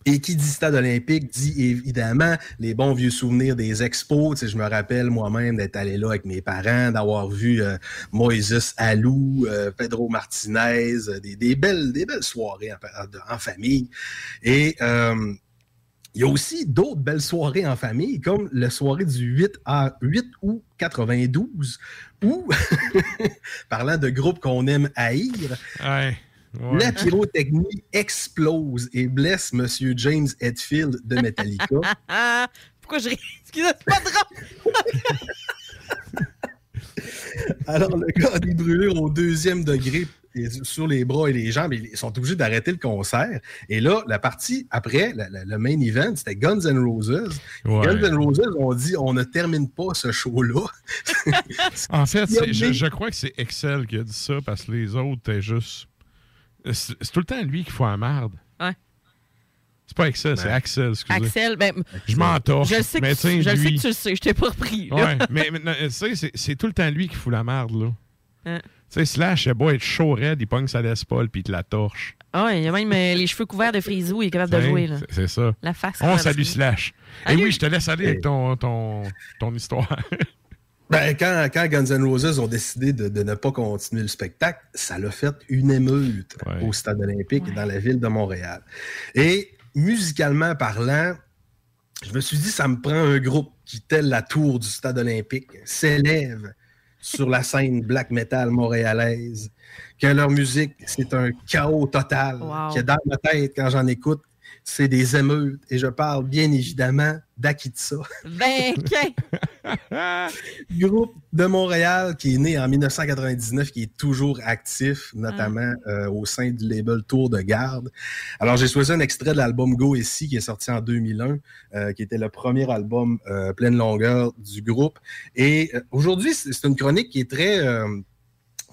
Et qui dit stade olympique dit évidemment les bons vieux souvenirs des expos. Tu je me rappelle moi-même d'être allé là avec mes parents, d'avoir vu euh, Moïse Alou, euh, Pedro Martinez, euh, des, belles, soirées en, fa- en famille. Et euh, il y a aussi d'autres belles soirées en famille, comme la soirée du 8, à 8 août 92, où, [LAUGHS] parlant de groupes qu'on aime haïr. Ouais. la pyrotechnie explose et blesse M. James Hetfield de Metallica. [LAUGHS] Pourquoi je ris? C'est pas drôle. [LAUGHS] Alors, le gars a des brûlures au deuxième degré sur les bras et les jambes. Ils sont obligés d'arrêter le concert. Et là, la partie après, la- la- le main event, c'était Guns N' Roses. Ouais. Guns N' Roses ont dit on ne termine pas ce show-là. [LAUGHS] En fait, je, je crois que c'est Excel qui a dit ça parce que les autres étaient juste. C'est c'est tout le temps lui qui faut la merde. Ouais. C'est pas Excel, c'est Ouais. Axel, excusez. Axel, ben, Je m'entorche. je sais que, mais tu, je le sais que tu le sais, je t'ai pas repris. là. Ouais, mais, mais non, tu sais, c'est- c'est tout le temps lui qui fout la merde, là. Hein. Tu sais, Slash, il a beau être chaud raide, il pogne sa Paul puis il te la torche. Ah ouais, il y a même euh, les cheveux couverts de frisou, il est capable de jouer. Là. C'est- ça. La face. On salue. Slash. Et Salut. oui, je te laisse aller avec ton, ton, ton histoire. [LAUGHS] Ben, quand, quand Guns N' Roses ont décidé de, de ne pas continuer le spectacle, ça l'a fait une émeute au Stade olympique et dans la ville de Montréal. Et musicalement parlant, je me suis dit, ça me prend un groupe qui, tel la tour du Stade olympique, s'élève sur la scène black metal montréalaise, que leur musique, c'est un chaos total, Wow. que dans ma tête, quand j'en écoute, c'est des émeutes. Et je parle bien évidemment d'Akitsa. Ben, [LAUGHS] groupe de Montréal qui est né en 1999, qui est toujours actif, notamment euh, au sein du label Tour de Garde. Alors, j'ai choisi un extrait de l'album Go ici, qui est sorti en 2001, euh, qui était le premier album euh, pleine longueur du groupe. Et aujourd'hui, c'est c'est une chronique qui est très...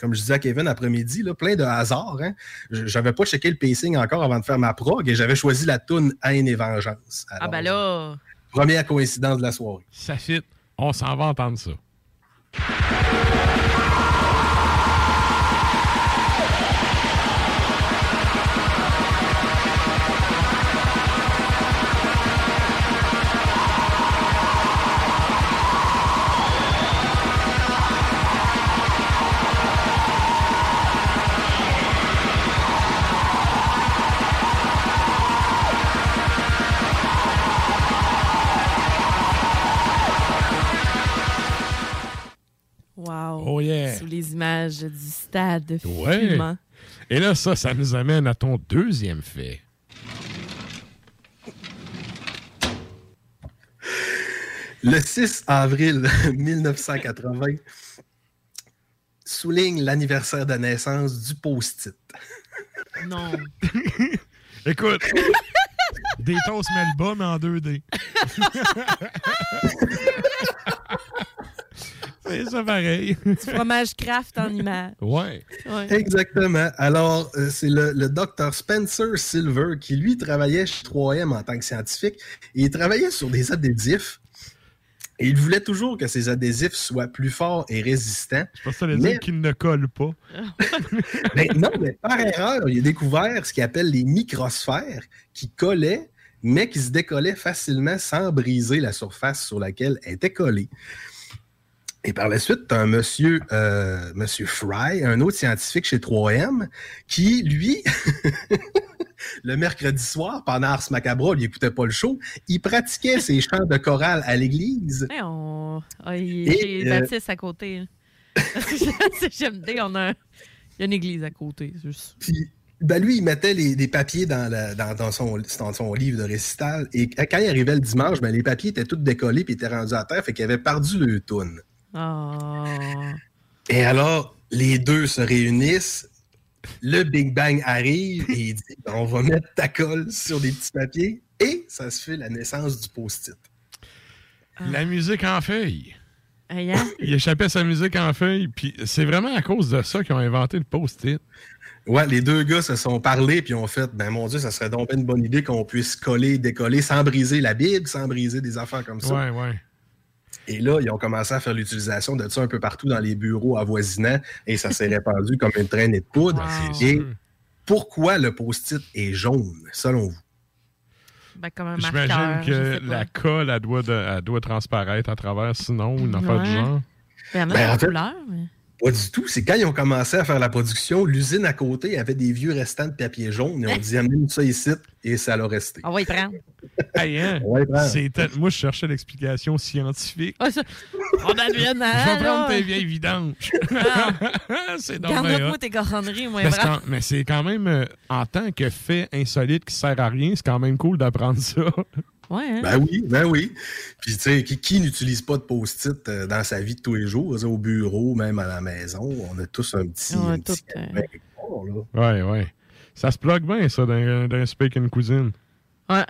comme je disais à Kevin après-midi, là, plein de hasard. Hein? Je- J'avais pas checké le pacing encore avant de faire ma prog et j'avais choisi la toune Haine et Vengeance. Ah ben là. Première coïncidence de la soirée. Ça fit. On s'en va entendre ça. Stade Ouais. Et là, ça, ça nous amène à ton deuxième fait. Le 6 avril [LAUGHS] 1980 souligne l'anniversaire de naissance du post-it. Non. [LAUGHS] Écoute, des toasts Melba, mais en 2D. [LAUGHS] C'est ça pareil. [LAUGHS] Du fromage craft en image. Ouais. Ouais. Exactement. Alors, euh, c'est le, le docteur Spencer Silver qui, lui, travaillait chez 3M en tant que scientifique. Et il travaillait sur des adhésifs. Et il voulait toujours que ces adhésifs soient plus forts et résistants. Je pense que ça veut Mais- dire qu'il ne colle pas. [LAUGHS] Ben non, mais par erreur, il a découvert ce qu'il appelle les microsphères qui collaient, mais qui se décollaient facilement sans briser la surface sur laquelle elle était collée. Et par la suite, tu as un monsieur, euh, monsieur Fry, un autre scientifique chez 3M, qui, lui, [LAUGHS] le mercredi soir, pendant Ars Macabra, il n'écoutait pas le show, il pratiquait ses [LAUGHS] chants de chorale à l'église. Hey, on... ah, il Et, j'ai euh, Baptiste à côté. là. [LAUGHS] C'est GMD, on a... un- Il y a une église à côté. juste. Puis, ben lui, il mettait les, des papiers dans, la- dans, dans son, dans son livre de récital. Et quand il arrivait le dimanche, ben, les papiers étaient tous décollés puis étaient rendus à terre. Fait qu'il avait perdu le toune. Ah. Et alors, les deux se réunissent. Le Big Bang arrive et il dit On va mettre ta colle sur des petits papiers. Et ça se fait la naissance du post-it. La musique en feuille. Hein? Il échappait sa musique en feuille, puis c'est vraiment à cause de ça qu'ils ont inventé le post-it. Ouais, les deux gars se sont parlé puis ont fait Ben mon Dieu, ça serait donc une bonne idée qu'on puisse coller, décoller sans briser la Bible, sans briser des affaires comme ça. Ouais, ouais. Et là, ils ont commencé à faire l'utilisation de ça un peu partout dans les bureaux avoisinants et ça s'est répandu comme une traînée de poudre. Et pourquoi le post-it est jaune, selon vous? Ben, comme un marqueur. J'imagine que la colle, elle doit, de- elle doit transparaître à travers, sinon, une affaire du Ouais. genre. En a Ben, de en fait- couleur, mais... Pas du tout. C'est quand ils ont commencé à faire la production, l'usine à côté avait des vieux restants de papier jaune et on dit amenez ça ici et ça l'a resté. On va y prendre. [LAUGHS] Hey, hein? On va y prendre. C'est tel- Moi, je cherchais l'explication scientifique. Ah, ça... On en vient [LAUGHS] Je vais prendre tes vieilles vidanges. [LAUGHS] c'est donc bien Garde-moi tes cochonneries, moi, Mais c'est quand, mais c'est quand même, euh, en tant que fait insolite qui sert à rien, c'est quand même cool d'apprendre ça. Ouais, hein? Ben oui, ben oui. Puis tu sais, qui, qui n'utilise pas de post-it euh, dans sa vie de tous les jours, au bureau, même à la maison? On a tous un petit. Ouais, un petit tout, euh. Ouais, ouais. Ça se plug bien, ça, dans, dans un Speak and Cuisine. Ouais.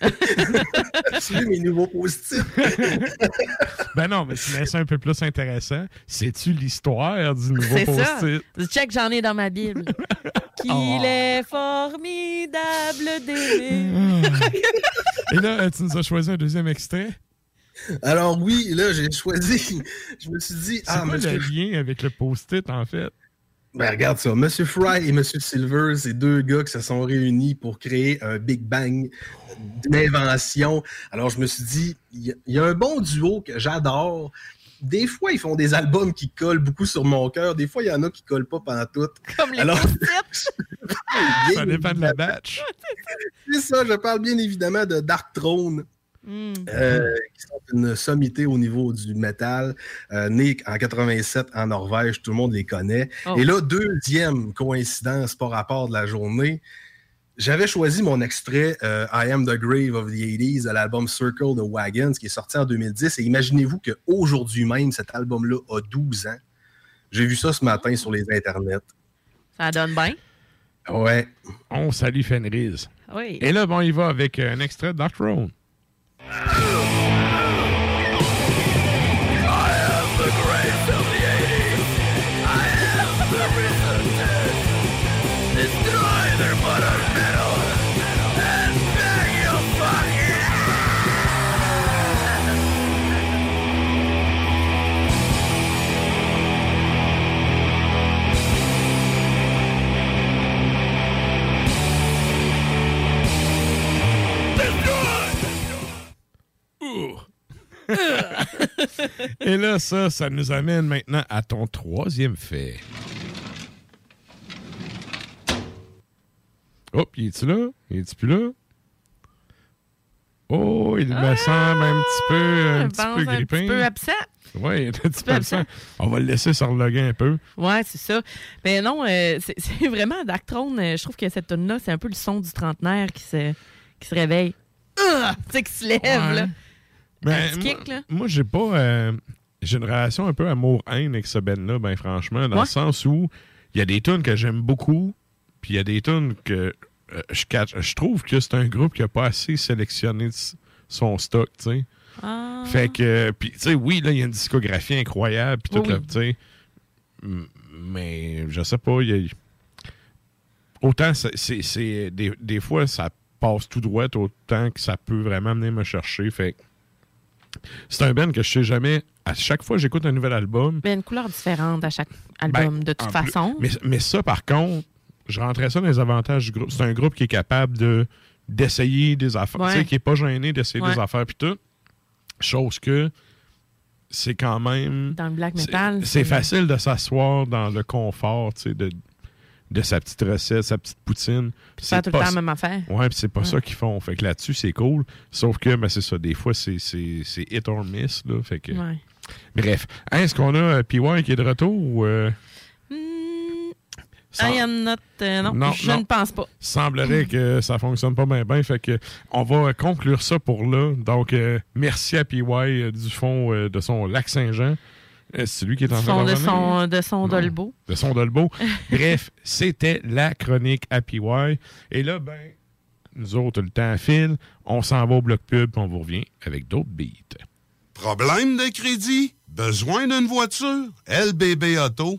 Tu mes nouveaux post-it? [LAUGHS] Ben non, mais tu laisses ça un peu plus intéressant. Sais-tu l'histoire du nouveau C'est ça. post-it? Du check, j'en ai dans ma Bible. [LAUGHS] Qu'il Oh. est formidable d'aimer. [LAUGHS] Et là, euh, tu nous as choisi un deuxième extrait? Alors oui, là, j'ai choisi. Je me suis dit, C'est ah, quoi monsieur, le lien avec le post-it, en fait? Ben, regarde ça. Monsieur Fry et Monsieur Silver, c'est deux gars qui se sont réunis pour créer un Big Bang d'invention. Alors, je me suis dit, il y, y a un bon duo que j'adore. Des fois, ils font des albums qui collent beaucoup sur mon cœur. Des fois, il y en a qui collent pas pendant tout. Comme les Alors, [LAUGHS] Ça dépend de la batch. c'est ça, je parle bien évidemment de Dark Throne. Hmm. euh, qui sont une sommité au niveau du métal, euh, né en 87 en Norvège, tout le monde les connaît. Oh. Et là, deuxième coïncidence par rapport de la journée, j'avais choisi mon extrait euh, I Am the Grave of the 80s de l'album Circle de Wagons qui est sorti en 2010. Et imaginez-vous qu'aujourd'hui même, cet album-là a 12 ans. J'ai vu ça ce matin sur les internets. Ça donne bien. Ouais. On salue Fenris. Oui. Et là, bon, il va avec un extrait de Dark Throne. Ugh. [LAUGHS] Et là, ça, ça nous amène maintenant à ton troisième fait. Hop, il est-tu là? Il est-tu plus là? Oh, il me semble un petit peu, un petit peu un grippé. petit peu absent. Oui, il est un petit peu absent. On va le laisser se reloguer un peu. Ouais, c'est ça. Mais non, euh, c'est [LAUGHS] vraiment Dark Throne. euh, je trouve que cette tune là c'est un peu le son du trentenaire qui se, qui se réveille. Ah! Tu sais, qui se lève, là. Ben, Un moi, kick, là? moi, j'ai pas. euh, j'ai une relation un peu amour-haine avec ce band-là, ben franchement, dans Ouais. le sens où il y a des tunes que j'aime beaucoup, puis il y a des tunes que euh, je catch. Je trouve que c'est un groupe qui a pas assez sélectionné son stock, tu sais. Ah. Fait que, puis, tu sais, oui, là, il y a une discographie incroyable, puis tout, Oui, tu sais. Mais, je sais pas, il y a. Autant, c'est- Des, des fois, ça passe tout droit, autant que ça peut vraiment venir me chercher. Fait que c'est un band que je sais jamais. À chaque fois que j'écoute un nouvel album. Mais une couleur différente à chaque album, ben, de toute plus- façon. mais, mais ça, par contre, je rentrais ça dans les avantages du groupe. C'est un groupe qui est capable de d'essayer des affaires. Ouais. Tu sais, qui est pas gêné d'essayer Ouais. des affaires puis tout. Chose que c'est quand même. Dans le black metal. C'est facile de s'asseoir dans le confort, tu sais, de, de sa petite recette, sa petite poutine. Faire tout le temps la même affaire. Ouais, puis c'est pas Ouais. ça qu'ils font. Fait que là-dessus, c'est cool. Sauf que, ben, c'est ça. Des fois, c'est c'est- c'est hit or miss, là. Fait que. Ouais. Bref. Hein, Est-ce qu'on a euh, PY qui est de retour ou. euh, Sans- I am not. euh, non, Non, je non. ne pense pas. semblerait que ça fonctionne pas bien bien. Fait que on va conclure ça pour là. Donc, euh, merci à PY euh, du fond euh, de son lac Saint-Jean. Euh, c'est lui qui est en train Son, de son, de son Dolbo. De son Dolbo. [LAUGHS] Bref, c'était la chronique à PY. Et là, ben, nous autres, le temps file. On s'en va au bloc pub, puis on vous revient avec d'autres beats. Problème de crédit? Besoin d'une voiture? lbbauto.com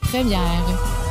première.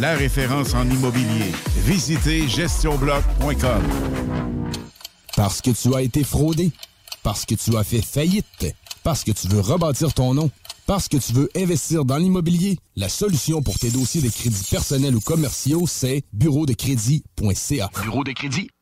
la référence en immobilier. Visitez gestionbloc.com. Parce que tu as été fraudé. Parce que tu as fait faillite. Parce que tu veux rebâtir ton nom. Parce que tu veux investir dans l'immobilier. La solution pour tes dossiers de crédits personnels ou commerciaux, c'est bureau de crédit.ca. Bureau de crédit.ca.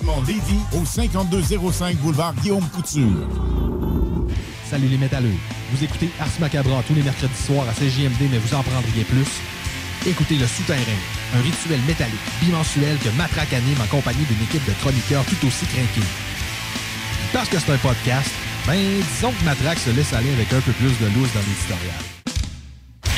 Lévis au 5205 boulevard Guillaume Couture. Salut les métalleux. Vous écoutez Ars Macabra tous les mercredis soirs à CJMD, mais vous en prendriez plus. Écoutez Le Souterrain, un rituel métallique bimensuel que Matraque anime en compagnie d'une équipe de chroniqueurs tout aussi craqués. Parce que c'est un podcast, ben disons que Matraque se laisse aller avec un peu plus de loose dans l'éditorial.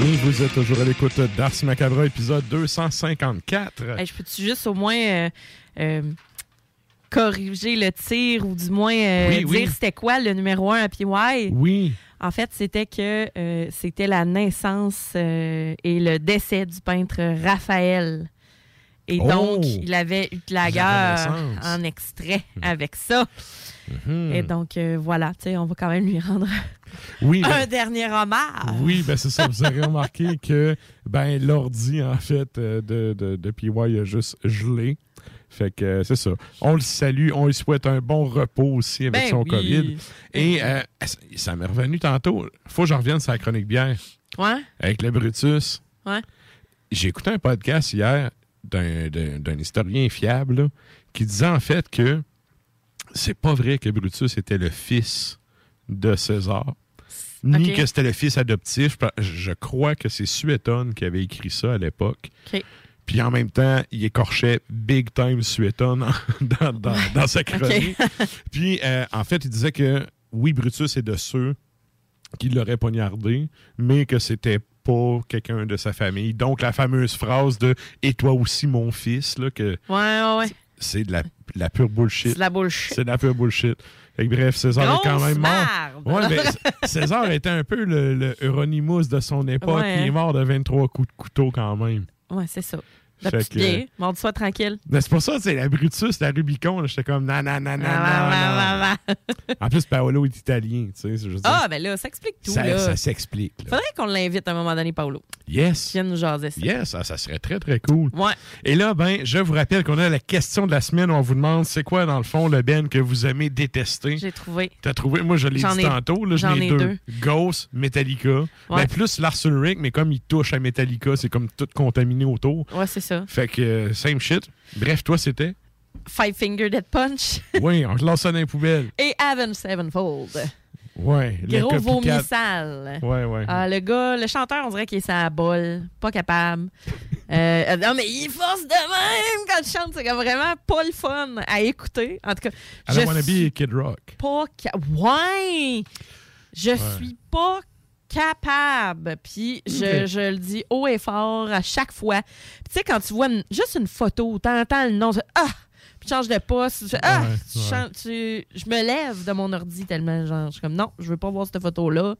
Et vous êtes toujours à l'écoute d'Ars Macabra, épisode 254. Hey, je peux-tu juste au moins euh, euh, corriger le tir ou du moins euh, Oui, dire oui. c'était quoi le numéro 1 à PY? Oui. En fait, c'était que c'était la naissance et le décès du peintre Raphaël. Et Oh! donc, il avait eu de la guerre en extrait avec ça. Mhm. Et donc, voilà, tu sais, on va quand même lui rendre Oui, un dernier hommage. Oui, ben c'est ça. Vous aurez remarqué que ben l'ordi, en fait, euh, de, de, de PY a juste gelé. Fait que euh, c'est ça. On le salue, on lui souhaite un bon repos aussi avec Ben son oui. COVID. Et euh, ça- m'est revenu tantôt. Faut que je revienne sur la chronique bière Ouais, avec le Brutus. ouais. J'ai écouté un podcast hier d'un- historien fiable là, qui disait en fait que c'est pas vrai que Brutus était le fils de César, ni que c'était le fils adoptif. Je crois que c'est Suétone qui avait écrit ça à l'époque. Puis en même temps, il écorchait big time Suétone [LAUGHS] dans, dans- dans sa [LAUGHS] chronique. Puis euh, en fait, il disait que oui, Brutus est de ceux qui l'auraient poignardé, mais que c'était pas quelqu'un de sa famille. Donc la fameuse phrase de Et toi aussi, mon fils, là, que Ouais, ouais, ouais. c'est de la, pure bullshit. C'est de la bullshit. C'est de la pure bullshit. Fait que bref, César est quand même mort. Ouais, César était un peu le, le Euronymous de son époque. Ouais, Il est mort de 23 coups de couteau quand même. Ouais, c'est ça. Petite que- vieille. Bon, sois tranquille. Mais c'est pour ça, c'est la Brutus, la Rubicon. là, J'étais comme non, Ah, non, non. [LAUGHS] En plus, Paolo est italien. Tu sais, Ah, ben là, ça explique tout. ça, s'explique. Faudrait qu'on l'invite à un moment donné, Paolo. Yes. Viens nous jaser ça. Yes, ça, ça serait très, très cool. Ouais. Et là, ben, je vous rappelle qu'on a la question de la semaine où on vous demande c'est quoi, dans le fond, le Ben que vous aimez détester? J'ai trouvé. T'as trouvé? Moi, je l'ai dit tantôt. J'en ai deux. Ghost, Metallica. Ouais. Ben, plus Lars Ulrich, mais comme il touche à Metallica, c'est comme tout contaminé autour. Ouais, c'est ça. Fait que, euh, same shit. Bref, toi, c'était? Five Finger Dead Punch [LAUGHS] Oui, on te lance ça dans les poubelles. et Avenged Sevenfold. Ouais. le Gros vomi copycat. sale. Ouais, ouais. Ah, le gars, le chanteur, on dirait qu'il est sa bol. Pas capable. [LAUGHS] Euh, non, mais il force de même quand il chante. C'est comme vraiment pas le fun à écouter. En tout cas, I je don't wanna suis be Kid Rock. pas ca- Ouais! Je Ouais. suis pas capable. Puis je, le dis haut et fort à chaque fois. Puis tu sais, quand tu vois une- juste une photo, t'entends le nom, ah! Puis tu changes de poste. tu ah! Ouais, Tu ouais. changes- tu- je me lève de mon ordi tellement, genre, je suis comme, non, je veux pas voir cette photo-là.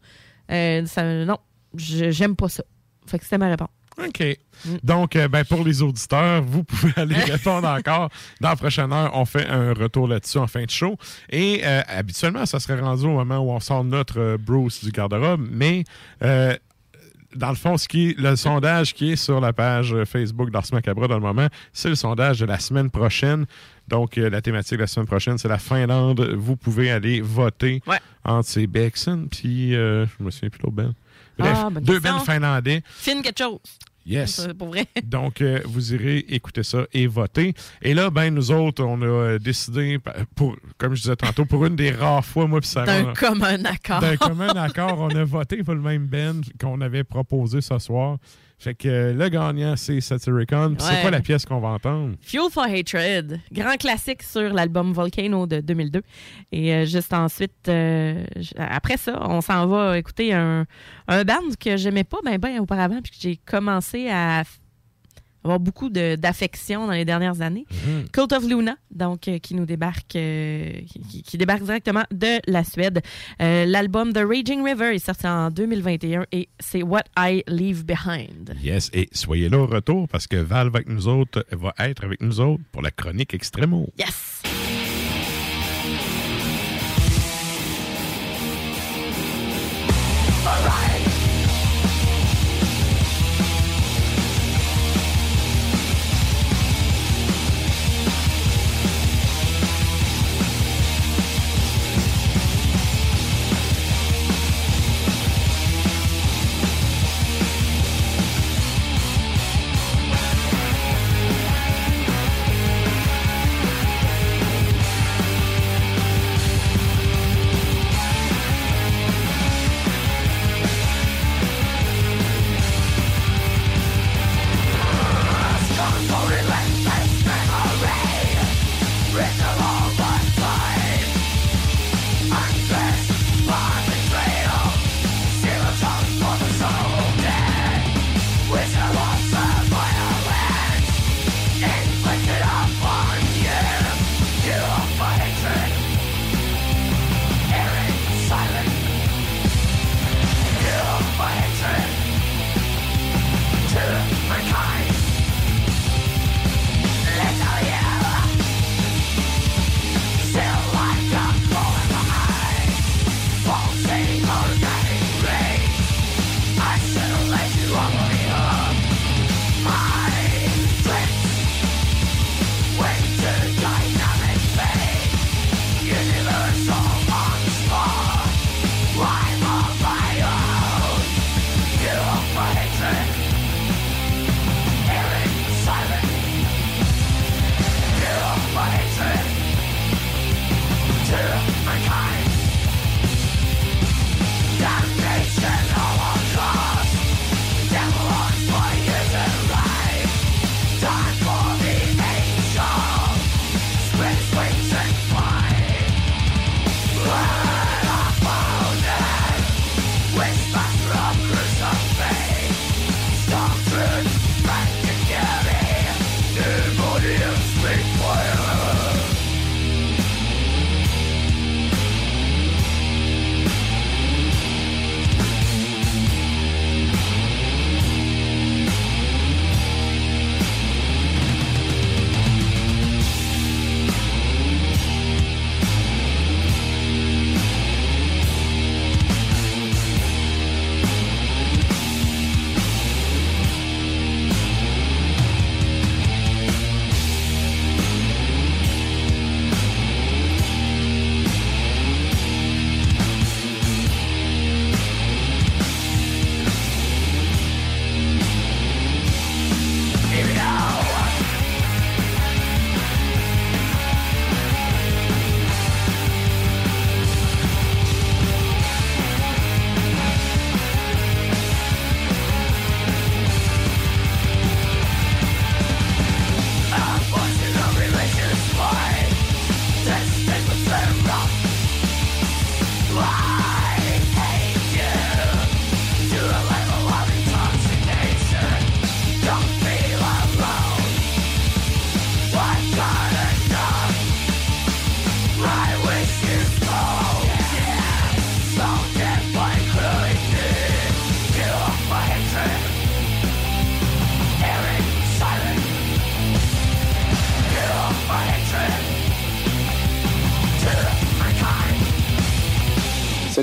Euh, ça- non, je- j'aime pas ça. Fait que c'était ma réponse. OK. Donc, euh, ben, pour les auditeurs, vous pouvez [LAUGHS] aller répondre encore. Dans la prochaine heure, on fait un retour là-dessus en fin de show. Et euh, habituellement, ça serait rendu au moment où on sort notre euh, Bruce du garde-robe. Mais dans le fond, ce qui est, le sondage qui est sur la page Facebook d'Ars Macabra dans le moment, c'est le sondage de la semaine prochaine. Donc, la thématique de la semaine prochaine, c'est la Finlande. Vous pouvez aller voter entre ces Bexon, puis je me souviens plus l'autre Ben. Bref, Ah, deux. Ben finlandais. Filme quelque chose. Yes. C'est [LAUGHS] Pour vrai. Donc, euh, vous irez écouter ça et voter. Et là, ben, nous autres, on a euh, décidé, pour, comme je disais tantôt, pour une des rares fois, moi puis Sarah... D'un commun accord. D'un commun accord, on a voté pour le même band qu'on avait proposé ce soir. Fait que euh, le gagnant, c'est Satyricon. Puis C'est Ouais. quoi la pièce qu'on va entendre? Fuel for Hatred, grand classique sur l'album Volcano de 2002. Et euh, juste ensuite, euh, après ça, on s'en va écouter un, un band que j'aimais pas ben, ben auparavant, puis que j'ai commencé à, avoir beaucoup d'affection dans les dernières années. Mhm. Cult of Luna, donc, euh, qui nous débarque, euh, qui, qui débarque directement de la Suède. Euh, L'album The Raging River est sorti en 2021 et c'est What I Leave Behind. Yes, et soyez là au retour parce que Valve avec nous autres va être avec nous autres pour la chronique Extremo. Yes!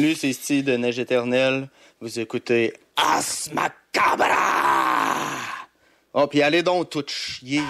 Salut, c'est Steve de Neige Éternelle. Vous écoutez As Macabra! Oh, puis allez donc tout chier.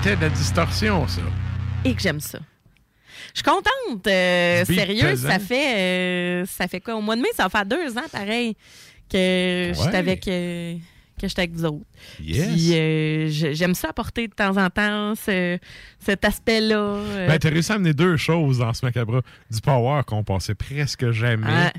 C'était de la distorsion, ça. Et que j'aime ça. Je suis contente. euh, sérieux, ça fait, euh, ça fait quoi? Au mois de mai, ça va faire deux ans, pareil, que j'étais avec, euh, que j'étais avec vous autres. Yes. J'aime ça apporter de temps en temps ce- cet aspect-là. Ben, t'as réussi à amener deux choses dans ce macabre. Du power qu'on passait presque jamais.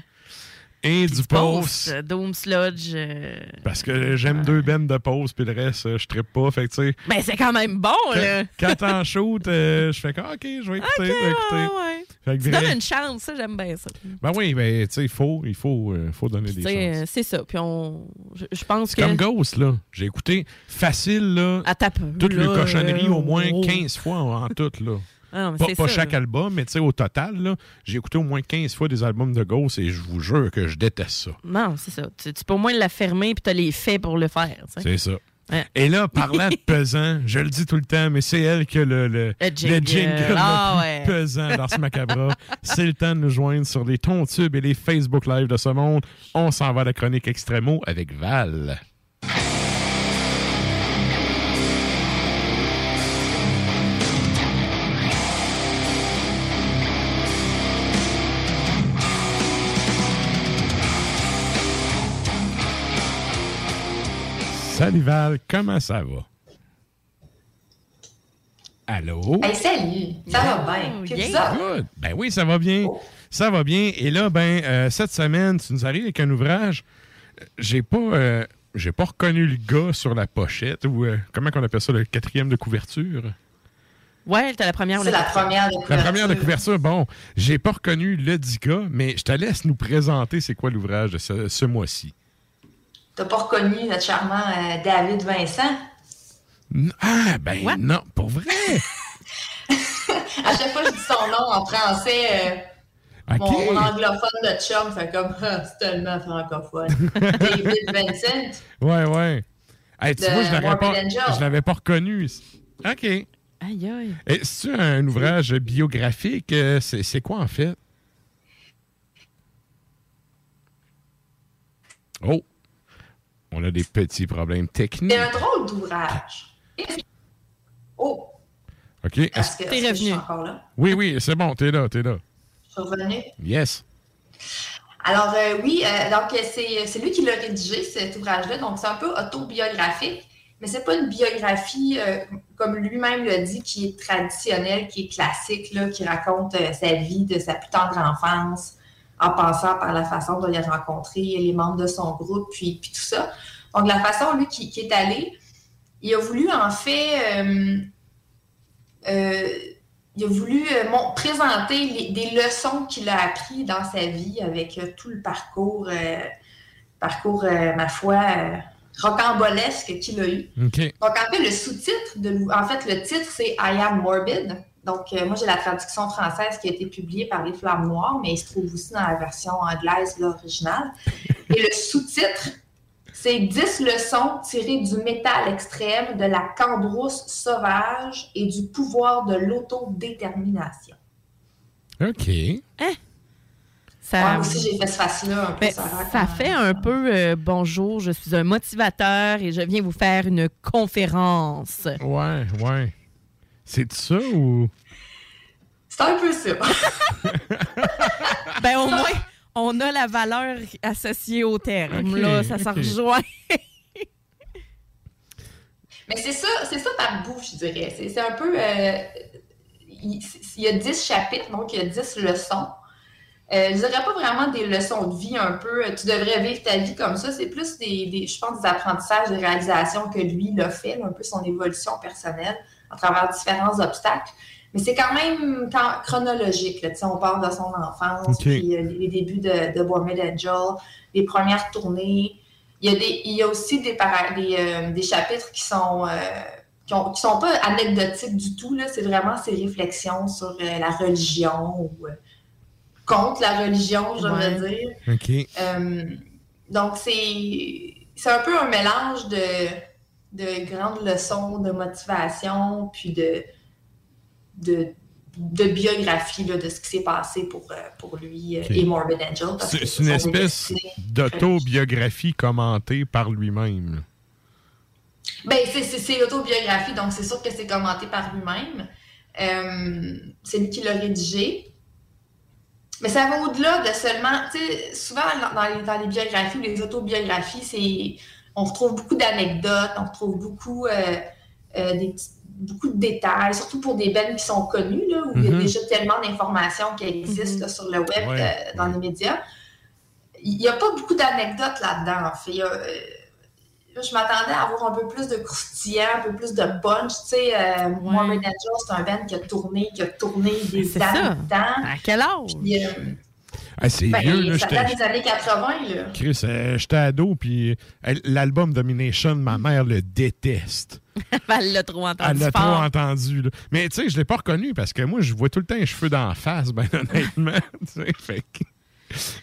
Et du Pause, post. euh, Doom Sludge. euh, Parce que j'aime deux bennes de pause, puis le reste, euh, je trippe pas. Fait que, tu sais. Ben, c'est quand même bon, là. Quand, quand t'en shoot, euh, je fais comme, OK, je vais écouter, je vais écouter. ouais, vrai- donnes une chance, ça, j'aime bien ça. Ben oui, ben, tu sais, il faut, il faut, euh, faut donner des chances. C'est ça. Puis on. Je, pense que. comme Ghost, là. J'ai écouté facile, là. À ta peu, Toutes les là, cochonneries, euh, au moins oh. 15 fois en, en tout, là. Ah non, pas pas ça, chaque là. album, mais tu sais, au total, j'ai écouté au moins 15 fois des albums de Ghost et je vous jure que je déteste ça. Non, c'est ça. Tu, tu peux au moins la fermer puis t'as les faits pour le faire. tu. C'est ça. Ouais. Et là, parlant de [LAUGHS] pesant, je le dis tout le temps, mais c'est elle qui a le, le, Le jingle. le Ah le ouais. pesant dans ce [LAUGHS] macabre. c'est le temps de nous joindre sur les tubes et les Facebook Live de ce monde. On s'en va à la chronique Extremo avec Val. Salut Val, comment ça va? Allô? Hey, salut! Ça va bien? Puis vous autres? Good. Ben oui, ça va bien. Ça va bien. Et là, ben, euh, cette semaine, tu nous arrives avec un ouvrage. J'ai pas, euh, j'ai pas reconnu le gars sur la pochette ou euh, comment qu'on appelle ça, le quatrième de couverture? Ouais, t'as la première. C'est la première de La couverture. première de couverture, bon, j'ai pas reconnu le dit gars, mais je te laisse nous présenter c'est quoi l'ouvrage de ce, ce mois-ci. T'as pas reconnu notre charmant euh, David Vincent? Ah, ben non, pour vrai. [LAUGHS] À chaque fois que je dis son nom en français, euh, mon, mon anglophone de chum fait comme Ah, [LAUGHS] c'est tellement francophone. [LAUGHS] David Vincent. Ouais, ouais. Hey, tu vois, je l'avais pas, je l'avais pas reconnu. OK. Aïe, aïe. C'est un ouvrage biographique? euh, C'est c'est quoi en fait? Oh! On a des petits problèmes techniques. C'est un drôle d'ouvrage. Oh, OK. est-ce est-ce- que, je suis encore là? Oui, oui, c'est bon, t'es là, t'es là. Je suis revenue? Yes. Alors euh, oui, euh, donc euh, c'est c'est lui qui l'a rédigé, cet ouvrage-là. Donc c'est un peu autobiographique, mais c'est pas une biographie, euh, comme lui-même l'a dit, qui est traditionnelle, qui est classique, là, qui raconte euh, sa vie de sa plus tendre enfance, en passant par la façon dont il a rencontré les membres de son groupe, puis, puis tout ça. Donc la façon, lui, qui, qui est allé, il a voulu en fait... euh, euh, il a voulu euh, mon- présenter les- des leçons qu'il a appris dans sa vie avec tout le parcours, euh, parcours, ma foi, rocambolesque qu'il a eu. Donc, en fait, le sous-titre, de en fait, le titre, c'est I am morbid. Donc, euh, moi, j'ai la traduction française qui a été publiée par les Flammes Noires, mais il se trouve aussi dans la version anglaise, l'original. Et le sous-titre, c'est 10 leçons tirées du métal extrême, de la cambrousse sauvage et du pouvoir de l'autodétermination. OK. Ça, Moi aussi, j'ai fait ce face-là un peu. Ben, ça ça fait un peu euh, bonjour, je suis un motivateur et je viens vous faire une conférence. Ouais, ouais. C'est ça ou? C'est un peu ça. [LAUGHS] Ben au moins, on a la valeur associée au terme. Là, ça s'en ok. rejoint. [LAUGHS] Mais c'est ça, c'est ça par bout, je dirais. C'est c'est un peu. euh, il, il y a 10 chapitres, donc il y a 10 leçons. Euh, je dirais pas vraiment des leçons de vie un peu. euh, Tu devrais vivre ta vie comme ça. C'est plus des, des- je pense, des apprentissages, des réalisations que lui il a fait, là, un peu son évolution personnelle à travers différents obstacles. Mais c'est quand même quand- chronologique. Là. On parle de son enfance, Ok. puis euh, les débuts de, de Morbid Angel, les premières tournées. Il y a, des, il y a aussi des, para- des, euh, des chapitres qui sont, euh, qui, ont- qui sont pas anecdotiques du tout. là. C'est vraiment ses réflexions sur euh, la religion ou euh, contre la religion, je Ouais. veux dire. Euh, donc, c'est c'est un peu un mélange de, de grandes leçons de motivation, puis de, de, de biographie là, de ce qui s'est passé pour, euh, pour lui euh, et Morbid Angel. C'est une espèce d'autobiographie commentée par lui-même. Ben, c'est- l'autobiographie, donc c'est sûr que c'est commenté par lui-même. Euh, c'est lui qui l'a rédigé. Mais ça va au-delà de seulement. Tu sais, souvent dans- dans les, dans les biographies ou les autobiographies, c'est on retrouve beaucoup d'anecdotes, on retrouve beaucoup, euh, euh, des petits- beaucoup de détails, surtout pour des bennes qui sont connues, là, où il y a Mhm. déjà tellement d'informations qui existent là, sur le web, Ouais. euh, dans les médias. Il n'y a pas beaucoup d'anecdotes là-dedans, en fait. Il y a, euh, là, je m'attendais à avoir un peu plus de croustillant, un peu plus de punch. Tu sais, euh, c'est un band qui a tourné, qui a tourné des C'est années ça. dedans. À quel âge? Puis, euh, Ah, c'est ben, vieux, là. ça date des années 80, là. Chris, euh, j'étais ado, puis euh, l'album Domination, ma mère le déteste. [LAUGHS] Elle l'a trop entendu Elle l'a trop entendu. là. Mais tu sais, je l'ai pas reconnu parce que moi, je vois tout le temps les cheveux d'en face, ben [LAUGHS] honnêtement. tu sais, fait que-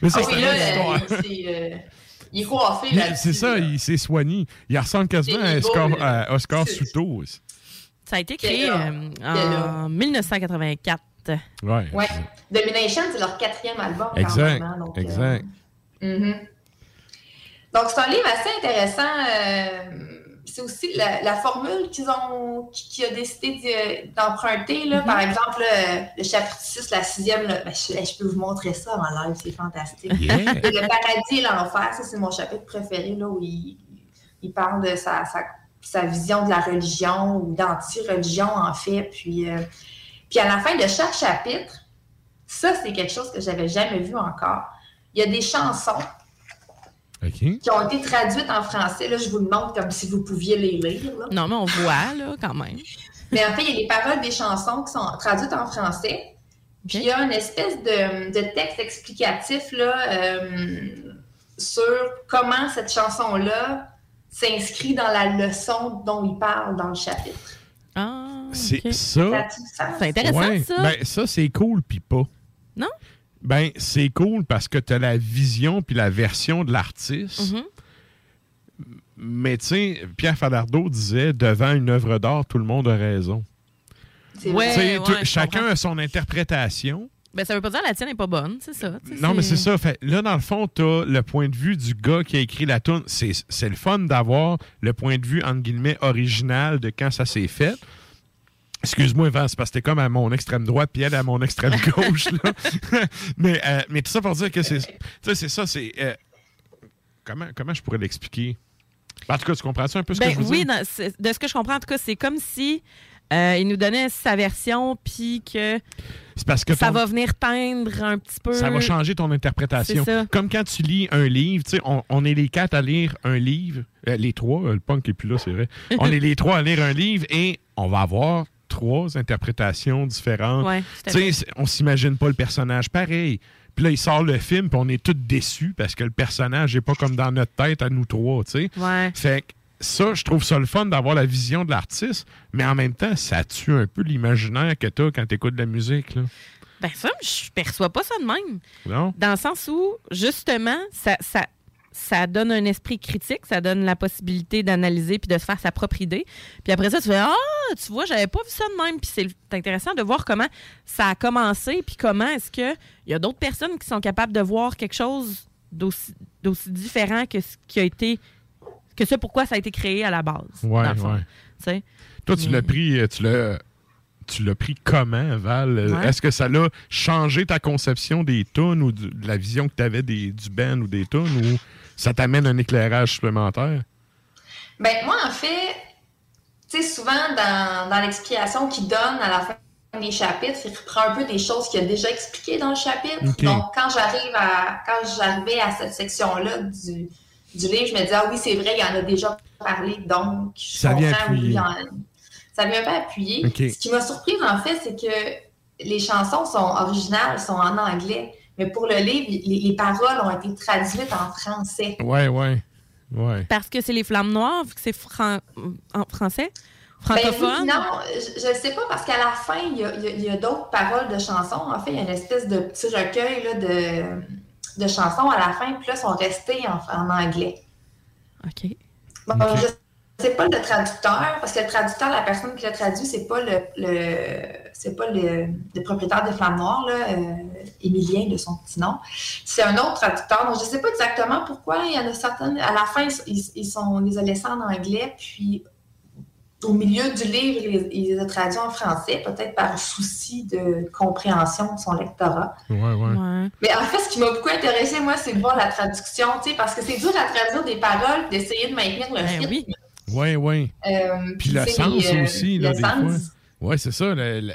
Mais ça, Ah oui, là, autre histoire. euh, c'est, il est coiffé là C'est ça, il s'est soigné. Il ressemble quasiment à Oscar, à Oscar Souto. Ça a été créé euh, en 1984. Ouais. Ouais. Domination, c'est leur quatrième album. quand Exact. même, hein, donc, euh, exact. Mhm. Donc, c'est un livre assez intéressant. euh, c'est aussi la, la formule qu'ils ont, qui, a décidé d'emprunter. là. Par exemple, le chapitre 6, la sixième, là, ben, je, je peux vous montrer ça en live, c'est fantastique. Yeah. [LAUGHS] Le paradis et l'enfer, ça, c'est mon chapitre préféré, là, où il, il parle de sa, sa, sa vision de la religion ou d'anti-religion, en fait. Puis, euh, puis à la fin de chaque chapitre, ça, c'est quelque chose que j'avais jamais vu encore. Il y a des chansons qui ont été traduites en français. Là, je vous le montre comme si vous pouviez les lire. là. Non, mais on voit, là, quand même. Mais en fait, il y a les paroles des chansons qui sont traduites en français. Puis il y a une espèce de, de texte explicatif là, euh, sur comment cette chanson-là s'inscrit dans la leçon dont il parle dans le chapitre. Ah, C'est ça. C'est intéressant, Ouais, ça. Ben, ça, c'est cool, puis pas. Non? Ben, c'est cool parce que tu as la vision puis la version de l'artiste. Mhm. Mais tu sais, Pierre Falardeau disait devant une œuvre d'art, tout le monde a raison. Ouais, ouais, chacun comprends. a son interprétation. Ben, ça veut pas dire que la tienne n'est pas bonne, c'est ça. Non, mais c'est ça. Fait, là, dans le fond, tu as le point de vue du gars qui a écrit la tune. C'est le fun d'avoir le point de vue, entre guillemets, original de quand ça s'est fait. Excuse-moi, Vince, parce que t'es comme à mon extrême droite, puis elle à mon extrême [LAUGHS] gauche. là. [LAUGHS] mais, euh, mais tout ça pour dire que c'est tu sais, c'est ça, c'est... euh, comment, comment je pourrais l'expliquer? En tout cas, tu comprends ça un peu ce Ben, que je veux oui, dire? c'est- de ce que je comprends, en tout cas, c'est comme si euh, il nous donnait sa version, puis que C'est parce que ça ton- va venir teindre un petit peu. Ça va changer ton interprétation. Comme quand tu lis un livre, tu sais, on, on est les quatre à lire un livre, euh, les trois, euh, le punk est plus là, c'est vrai. [LAUGHS] On est les trois à lire un livre et on va avoir trois interprétations différentes. Ouais, tu sais, on s'imagine pas le personnage pareil. Puis là, il sort le film, puis on est tous déçus parce que le personnage n'est pas comme dans notre tête à nous trois, tu sais. Ouais. Fait que ça, je trouve ça le fun d'avoir la vision de l'artiste, mais en même temps, ça tue un peu l'imaginaire que tu as quand tu écoutes de la musique. Là. Ben, ça, je perçois pas ça de même. Non? Dans le sens où, justement, ça, ça, ça donne un esprit critique, ça donne la possibilité d'analyser puis de se faire sa propre idée. Puis après ça, tu fais Ah, tu vois, j'avais pas vu ça de même. Puis c'est intéressant de voir comment ça a commencé, puis comment est-ce qu'il y a d'autres personnes qui sont capables de voir quelque chose d'aussi d'aussi différent que ce qui a été. Que ce pourquoi ça a été créé à la base. Ouais, dans le fond. ouais. Tu sais? Toi, tu Mais- l'as pris, euh, tu l'as, tu l'as pris comment, Val? Euh, Ouais. Est-ce que ça l'a changé ta conception des tunes ou du- de la vision que tu avais des, du band ou des tunes ou ça t'amène un éclairage supplémentaire? Ben, moi, en fait, tu sais, souvent, dans, dans l'explication qu'il donne à la fin des chapitres, il reprend un peu des choses qu'il a déjà expliquées dans le chapitre. Donc, quand j'arrive à, quand j'arrivais à cette section-là du, du livre, je me disais, ah oui, c'est vrai, il en a déjà parlé, donc je Ça vient oui, appuyer. en- ça vient un peu appuyer. Ok. Ce qui m'a surprise, en fait, c'est que les chansons sont originales, sont en anglais, mais pour le livre, les, les paroles ont été traduites en français. Ouais, ouais. Ouais. Parce que c'est les flammes noires, vu que c'est fran- en français, Ben francophone? oui, non, je ne sais pas, parce qu'à la fin, il y a, y y a d'autres paroles de chansons. En fait, il y a une espèce de petit recueil là, de, de chansons à la fin, puis là, sont restées en, en anglais. OK. Bon, je sais pas le traducteur, parce que le traducteur, la personne qui l'a traduit, c'est pas le, le- c'est pas le, le propriétaire des Flammes Noires, là, euh, Émilien de son petit nom. C'est un autre traducteur. Donc, je sais pas exactement pourquoi. Il y en a certaines. À la fin, ils, ils sont, on les a laissés en anglais, puis au milieu du livre, il, il les a traduits en français, peut-être par souci de compréhension de son lectorat. Ouais, ouais. Mais en fait, ce qui m'a beaucoup intéressé, moi, c'est de voir la traduction, tu sais, parce que c'est dur à traduire des paroles, d'essayer de maintenir le rythme. Oui, oui. Euh, Puis le sens les, euh, aussi, là, le des sens. fois. Oui, c'est ça. le- le-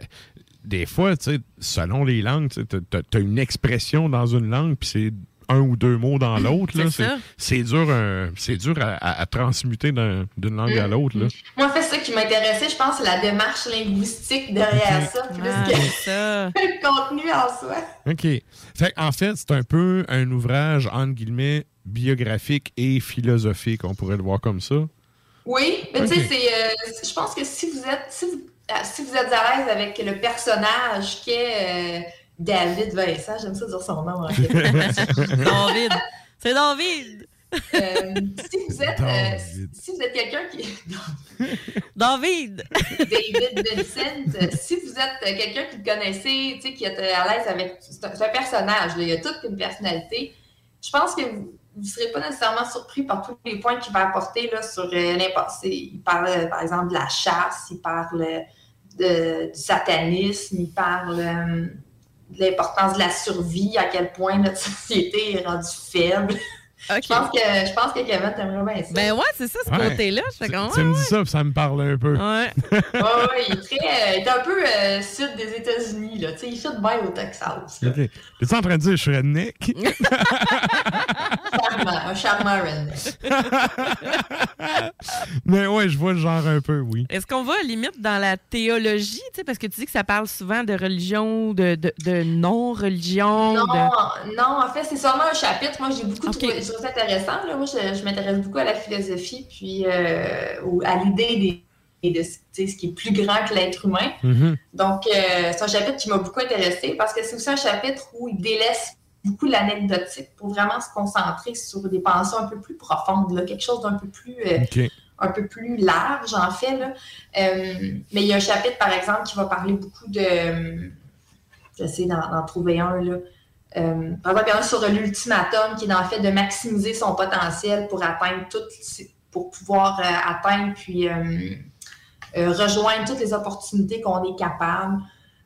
des fois, tu sais, selon les langues, tu as, une expression dans une langue, puis c'est un ou deux mots dans [LAUGHS] l'autre. là. C'est dur, euh, c'est dur à, à- à transmuter d'un- d'une langue à Mm. l'autre. là. Moi, en fait, ce qui m'intéressait, je pense, c'est la démarche linguistique derrière ça, plus Ah, que ça. [LAUGHS] le contenu en soi. OK. Fait, en fait, c'est un peu un ouvrage, entre guillemets, biographique et philosophique. On pourrait le voir comme ça. Oui, mais tu sais, euh, je pense que si vous êtes, si vous, ah, si vous êtes à l'aise avec le personnage qu'est euh, David Vincent, j'aime ça dire son nom. fait. [LAUGHS] David. C'est David. Euh, si vous êtes, euh, si vous êtes quelqu'un qui, [LAUGHS] David. David Vincent, euh, si vous êtes quelqu'un qui le connaissez, tu sais, qui est à l'aise avec, c'est un, personnage, là, il a toute une personnalité. Je pense que vous ne serez pas nécessairement surpris par tous les points qu'il va apporter là, sur euh, Il parle, euh, par exemple, de la chasse, il parle euh, de- du satanisme, il parle euh, l'importance de la survie, à quel point notre [LAUGHS] société est rendue faible. Je, pense que, je pense que Kevin t'aimerait bien ça. Ben ouais, c'est ça, ce Ouais. côté-là. Je fais Tu, tu me dis ça, puis ça me parle un peu. Ouais. [LAUGHS] Ouais, ouais, il est très. euh, il est un peu euh, sud des États-Unis, là. Tu sais, il fit bien au Texas. OK. Es-tu en train de dire que je suis redneck? [LAUGHS] Charmant, un charmant redneck. [LAUGHS] Mais ouais, je vois le genre un peu, oui. Est-ce qu'on va limite dans la théologie, tu sais, parce que tu dis que ça parle souvent de religion, de, de, de non-religion. Non, de- non, en fait, c'est seulement un chapitre. Moi, j'ai beaucoup trouvé, je trouve ça intéressant. Là. Moi, je, je m'intéresse beaucoup à la philosophie, puis euh, à l'idée des, de ce qui est plus grand que l'être humain. Mhm. Donc, euh, c'est un chapitre qui m'a beaucoup intéressé parce que c'est aussi un chapitre où il délaisse beaucoup l'anecdotique pour vraiment se concentrer sur des pensées un peu plus profondes, là, quelque chose d'un peu plus euh, un peu plus large, en fait. Là. Euh, mais il y a un chapitre, par exemple, qui va parler beaucoup de. J'essaie d'en d'en trouver un. Là. Euh, par exemple, il y en a un sur l'ultimatum, qui est dans le fait de maximiser son potentiel pour atteindre toutes pour pouvoir euh, atteindre puis euh, euh, rejoindre toutes les opportunités qu'on est capable.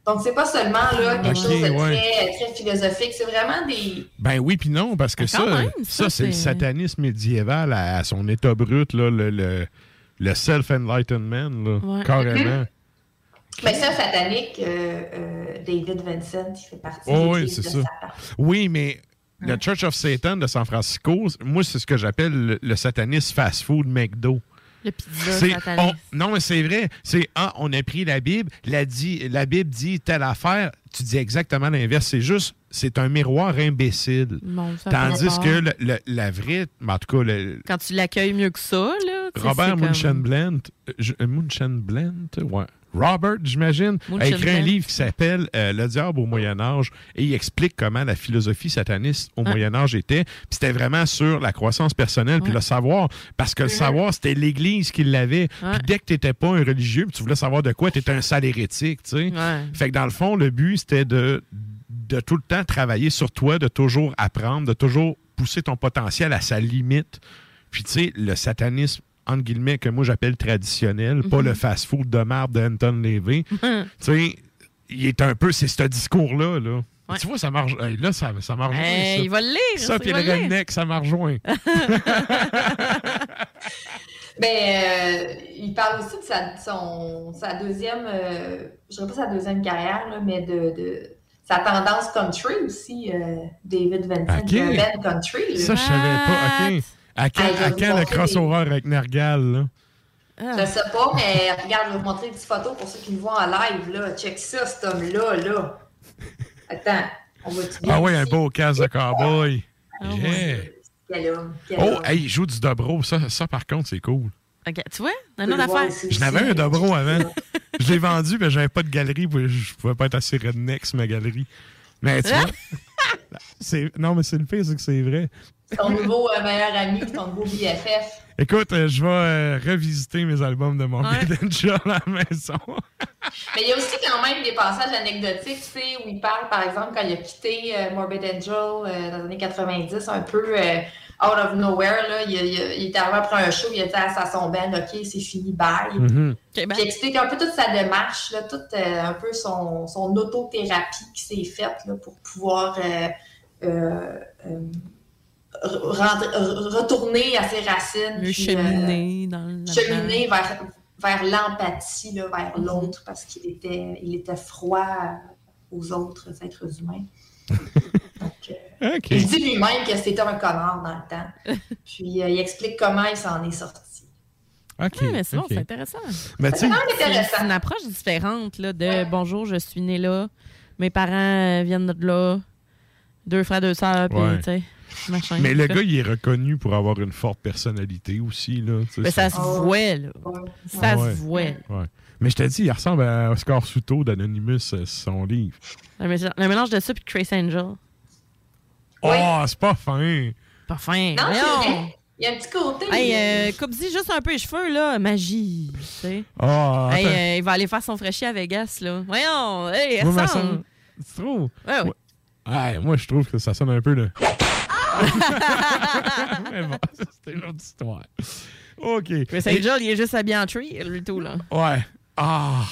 Donc, c'est pas seulement là, quelque Ok, chose de ouais. très, très philosophique, c'est vraiment des. Ben oui, puis non, parce que Ah, ça, même, ça, ça, c'est le satanisme médiéval à, à son état brut, là, le, le, le self-enlightenment, là, Ouais. [LAUGHS] carrément. Mais ça, satanique, euh, euh, David Vincent, il fait partie Oh, de oui, c'est de ça. Satan. Oui, mais le Church of Satan de San Francisco, moi, c'est ce que j'appelle le, le satanisme fast-food McDo. Le pizza C'est- sataniste. on- non, mais c'est vrai. C'est ah, on a pris la Bible, la, dit, la Bible dit telle affaire. Tu dis exactement l'inverse. C'est juste, c'est un miroir imbécile. Ça Tandis que le- le- la vraie, en tout cas, le, Quand tu l'accueilles mieux que ça, là. Robert c'est comme- euh, euh, ouais. Robert, j'imagine, a écrit un livre qui s'appelle euh, Le diable au Moyen Âge et il explique comment la philosophie sataniste au Ah. Moyen Âge était. Puis c'était vraiment sur la croissance personnelle puis le savoir. Parce que le savoir, c'était l'Église qui l'avait. Puis dès que tu n'étais pas un religieux, puis tu voulais savoir de quoi, tu étais un sale hérétique. tu sais. Fait que dans le fond, le but, c'était de, de tout le temps travailler sur toi, de toujours apprendre, de toujours pousser ton potentiel à sa limite. Puis, tu sais, le satanisme, entre guillemets, que moi j'appelle traditionnel, pas Mhm. le fast-food de marbre de Anton Levy. [LAUGHS] tu sais, il est un peu, c'est ce discours-là. Là. Ouais. Tu vois, ça marche. hey, là, ça, ça marche. Hey, il va le lire, Ça, ça, puis il le redneck, ça m'a rejoint. [LAUGHS] Ben, euh, il parle aussi de sa, son, sa deuxième, euh, je dirais pas sa deuxième carrière, là, mais de, de sa tendance country aussi, euh, David Vincent, OK. de Ben Country. là. Ça, je savais pas. OK. À quand, à quand le crossover avec Nergal, là? Je sais pas, mais regarde, je vais vous montrer une petite photo pour ceux qui me voient en live. Là. Check ça, cet homme-là. Là. Attends, on va Ah oui, un beau casque de cowboy. Ah Yeah. Quel homme. Quel Oh, homme. hey, il joue du dobro. Ça, ça par contre, c'est cool. Ok, tu vois, peux autre affaire. ici Je n'avais un dobro avant. [LAUGHS] je l'ai vendu, mais j'avais pas de galerie. Je pouvais pas être assez redneck sur ma galerie. Mais tu Hein? vois, non, mais c'est le pire, c'est que c'est vrai. Ton nouveau euh, meilleur ami, ton nouveau BFF. Écoute, euh, je vais euh, revisiter mes albums de mon Ouais. Angel à la maison. Mais il y a aussi quand même des passages anecdotiques, tu sais, où il parle, par exemple, quand il a quitté euh, Morbid Angel euh, dans les années 90, un peu, euh, out of nowhere. Là. Il, il- il est arrivé après un show, il a dit à, son band OK, c'est fini, bye. Mhm. Puis il explique un peu toute sa démarche, là, toute euh, un peu son, son autothérapie qui s'est faite là, pour pouvoir euh, euh, euh, retourner à ses racines. Puis, euh, cheminer dans le. cheminer vers, vers l'empathie, vers l'autre, parce qu'il était, il était froid aux autres êtres humains. [LAUGHS] Il dit lui-même que c'était un connard dans le temps. [LAUGHS] Puis euh, il explique comment il s'en est sorti. OK. Ouais, mais c'est bon, c'est intéressant. Sais- C'est intéressant. c'est une approche différente là, de bonjour, je suis né là, mes parents euh, viennent de là, deux frères, deux sœurs, puis Ouais. tu sais, machin. Mais le gars, il est reconnu pour avoir une forte personnalité aussi. Là, Mais ça se voit, là. Ça Ouais. se voit. Ouais. Mais je te dis, il ressemble à Oscar Souto d'Anonymous, euh, son livre. Le mé- le mélange de ça puis de Trace Angel. Oh, c'est pas fin. Pas fin. Non, c'est voyons. vrai. Il y a un petit côté. Hey, euh, coupe-y juste un peu les cheveux, là. Magie, tu sais. Ah, hey, euh, il va aller faire son fraîchier à Vegas, là. Voyons, hey, Moi, me ressemble. semble- Tu trouves? Ouais, ouais. Ouais, moi, je trouve que ça sonne un peu de. [LAUGHS] Mais bon, ça, c'était une autre histoire. OK. Trace Angel, il est juste habillé en tree, lui, tout, là. Ouais. Ah.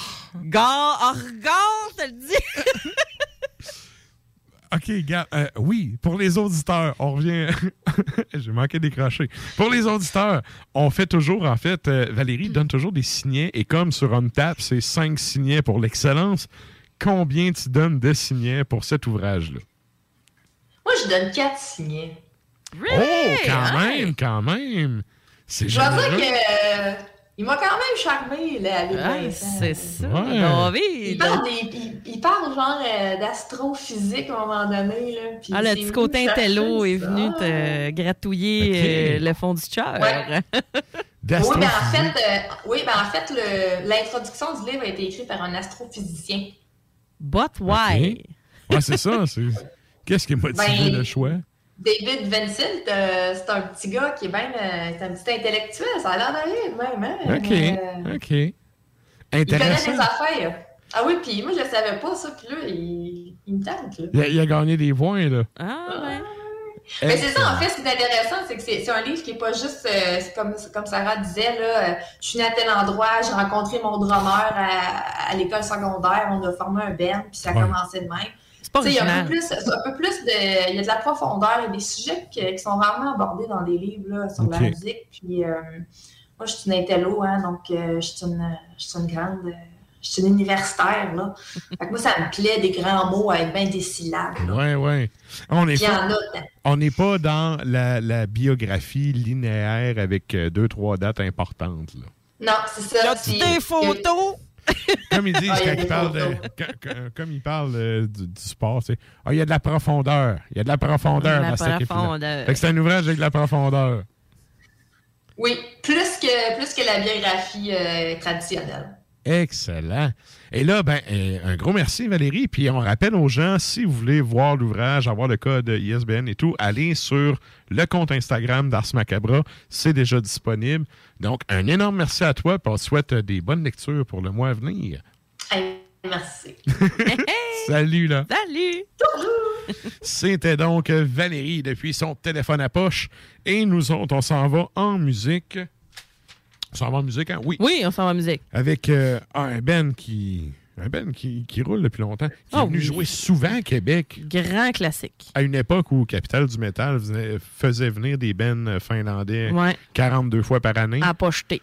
Gare, oh, regarde, je te le dis. [LAUGHS] OK, gars. euh, oui, pour les auditeurs, on revient. [LAUGHS] J'ai manqué décrocher. Pour les auditeurs, on fait toujours, en fait, euh, Valérie donne toujours des signets et comme sur OnTap, c'est cinq signets pour l'excellence. Combien tu donnes de signets pour cet ouvrage-là? Moi, je donne quatre signets. Oh, quand même, quand même. C'est Je dois dire que. Il m'a quand même charmé, là, avec Ah, c'est ça, Ouais. Il parle, des- il, il parle genre euh, d'astrophysique à un moment donné. Là, Ah, le petit côté intello est venu te gratouiller euh, le fond du cœur. Ouais. Oui, ben en fait, euh, oui, ben en fait le- l'introduction du livre a été écrite par un astrophysicien. But why? Ouais, c'est ça. c'est- Qu'est-ce qui a motivé Ben, le choix? David Vincent, euh, c'est un petit gars qui est bien. euh, c'est un petit intellectuel, ça a l'air d'aller même. Hein? OK, Euh, OK. il connaît les affaires. Ah oui, puis moi, je savais pas ça, puis là, il, il me tente. Là. Il a, il a gagné des points, là. Ah, ouais. Mais c'est ça, en fait, ce qui est intéressant, c'est que c'est c'est un livre qui est pas juste, euh, c'est comme, comme Sarah disait, là, euh, je suis née à tel endroit, j'ai rencontré mon drummer à, à l'école secondaire, on a formé un band, puis ça a Ouais. commencé de même. C'est pas il y a un peu plus, c'est un peu plus de, il y a de la profondeur, il y a des sujets qui, qui sont rarement abordés dans des livres là, sur la musique. Puis euh, moi, je suis une intello, hein, donc euh, je suis une, je suis une grande, euh, je suis une universitaire là. [LAUGHS] Fait que moi, ça me plaît des grands mots avec bien des syllabes. Ouais, ouais. On n'est Puis il y en pas, a. on n'est pas dans la, la biographie linéaire avec euh, deux, trois dates importantes. Là. Non, c'est ça. As-tu puis- des photos? [LAUGHS] Comme ils disent Ah, quand ils parlent de, comme ils parlent du, du sport, c'est ah, il y a de la profondeur. Il y a de la profondeur La dans cette équipe-là. profondeur. Fait que c'est un ouvrage avec de la profondeur. Oui, plus que, plus que la biographie euh, traditionnelle. Excellent. Et là, ben, euh, un gros merci, Valérie. Puis on rappelle aux gens, si vous voulez voir l'ouvrage, avoir le code ISBN et tout, allez sur le compte Instagram d'Ars Macabra. C'est déjà disponible. Donc, un énorme merci à toi. Puis on te souhaite des bonnes lectures pour le mois à venir. Hey, merci. [LAUGHS] Salut, là. Salut! [LAUGHS] C'était donc Valérie depuis son téléphone à poche. Et nous autres, on s'en va en musique. On s'en va en musique, hein? Oui. Oui, on s'en va en musique. Avec euh, un Ben qui. Un Ben qui, qui roule depuis longtemps, qui Ah est venu oui. jouer souvent à Québec. Grand classique. À une époque où Capital du Métal faisait, venir des Ben finlandais Ouais. 42 fois par année. À pas jeter.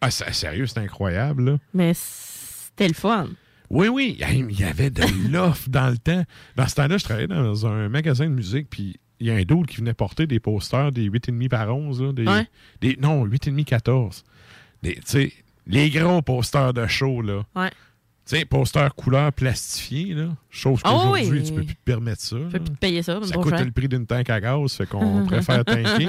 Ah, c'est- sérieux, c'est incroyable, là. Mais c'était le fun. Oui, oui, il y avait de [LAUGHS] l'offre dans le temps. Dans ce temps-là, je travaillais dans un magasin de musique, puis il y a un d'autre qui venait porter des posters des 8,5 par 11. Là, des, non, 8,5 14. Des- Tu sais, les gros posters de show, là. Ouais. Tu sais, posters couleur plastifiés, là. Chose Ah qu'aujourd'hui, oui. tu peux plus te permettre ça. Là. peux plus te payer ça. Ça coûte cher. le prix d'une tank à gaz, fait qu'on [LAUGHS] préfère tanker.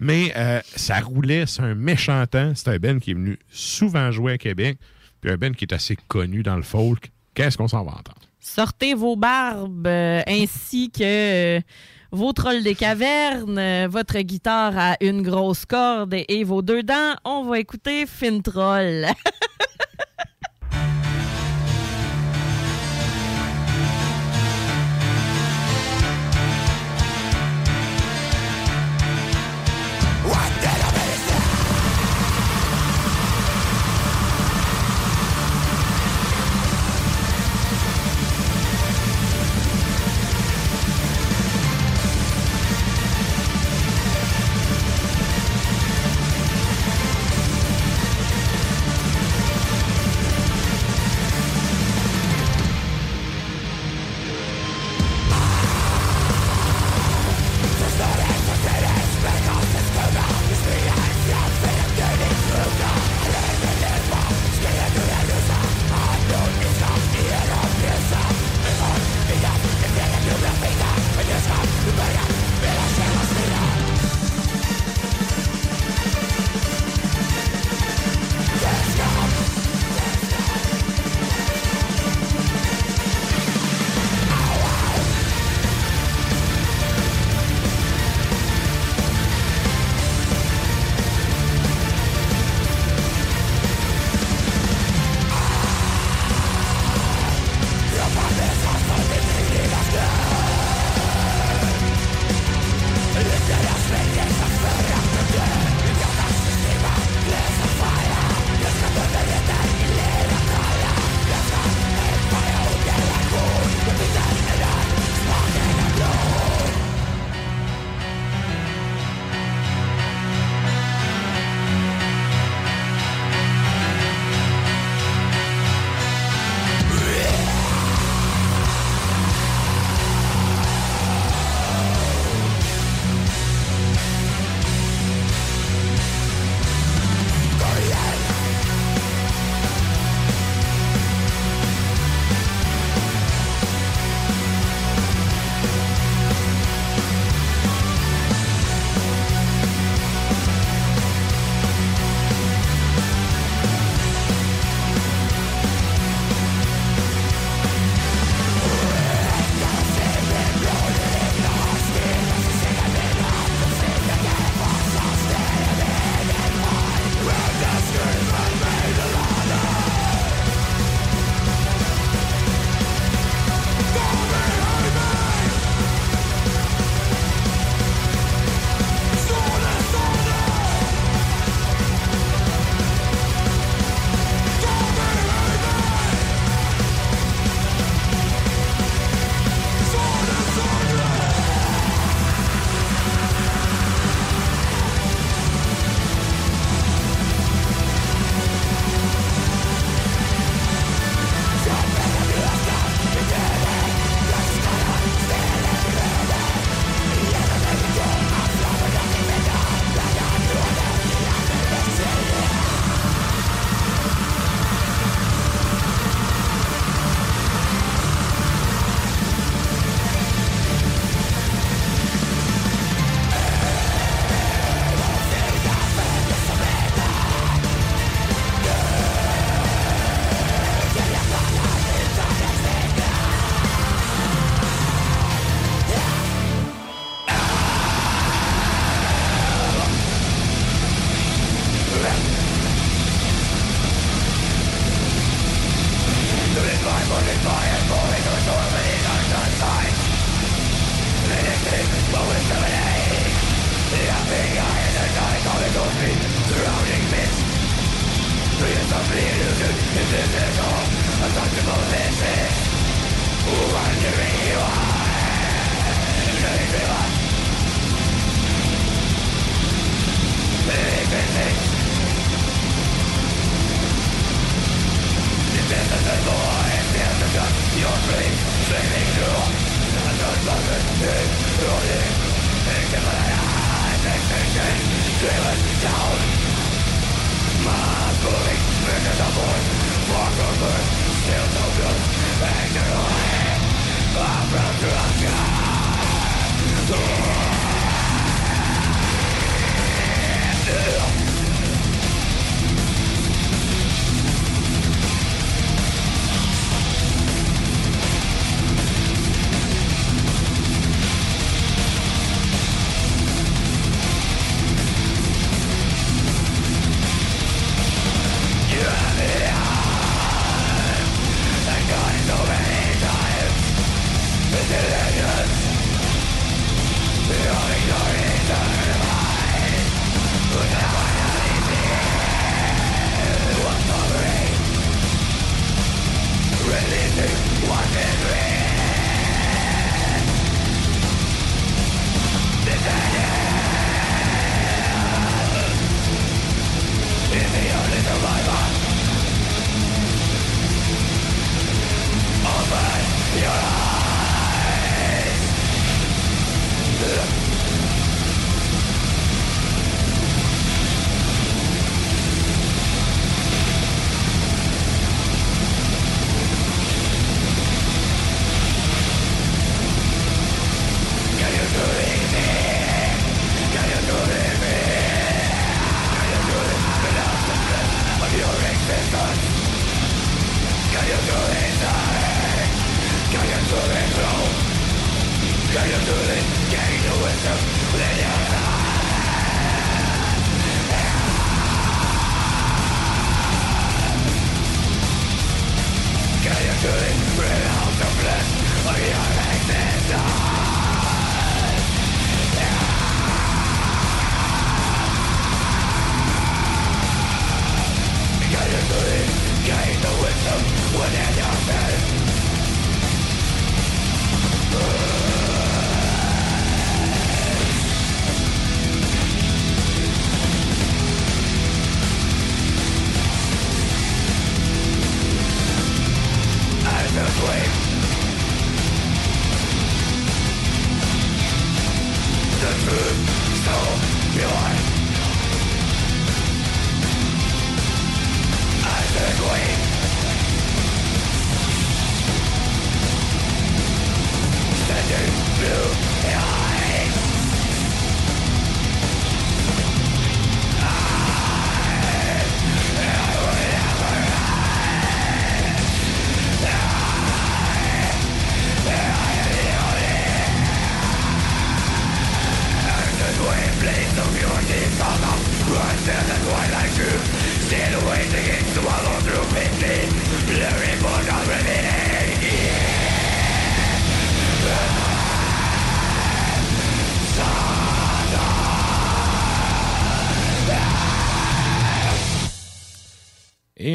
Mais euh, ça roulait, c'est un méchant temps. C'est un Ben qui est venu souvent jouer à Québec, puis un Ben qui est assez connu dans le folk. Qu'est-ce qu'on s'en va entendre? Sortez vos barbes euh, ainsi que euh, vos trolls des cavernes, euh, votre guitare à une grosse corde et vos deux dents. On va écouter Fin Troll. [LAUGHS]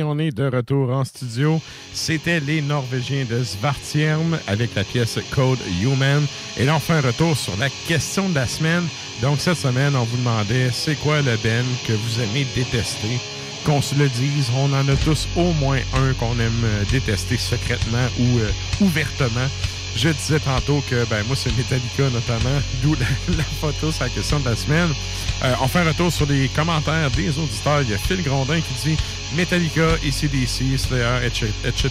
on est de retour en studio. C'était les Norvégiens de Svartjerm avec la pièce Code Human. Et là, on fait un retour sur la question de la semaine. Donc, cette semaine, on vous demandait c'est quoi le Ben que vous aimez détester? Qu'on se le dise, on en a tous au moins un qu'on aime euh, détester secrètement ou euh, ouvertement. Je disais tantôt que ben moi c'est Metallica notamment, [LAUGHS] d'où la, la photo sur la question de la semaine. Euh, on fait un retour sur les commentaires des auditeurs. Il y a Phil Grondin qui dit Metallica, ACDC, Slayer, etc.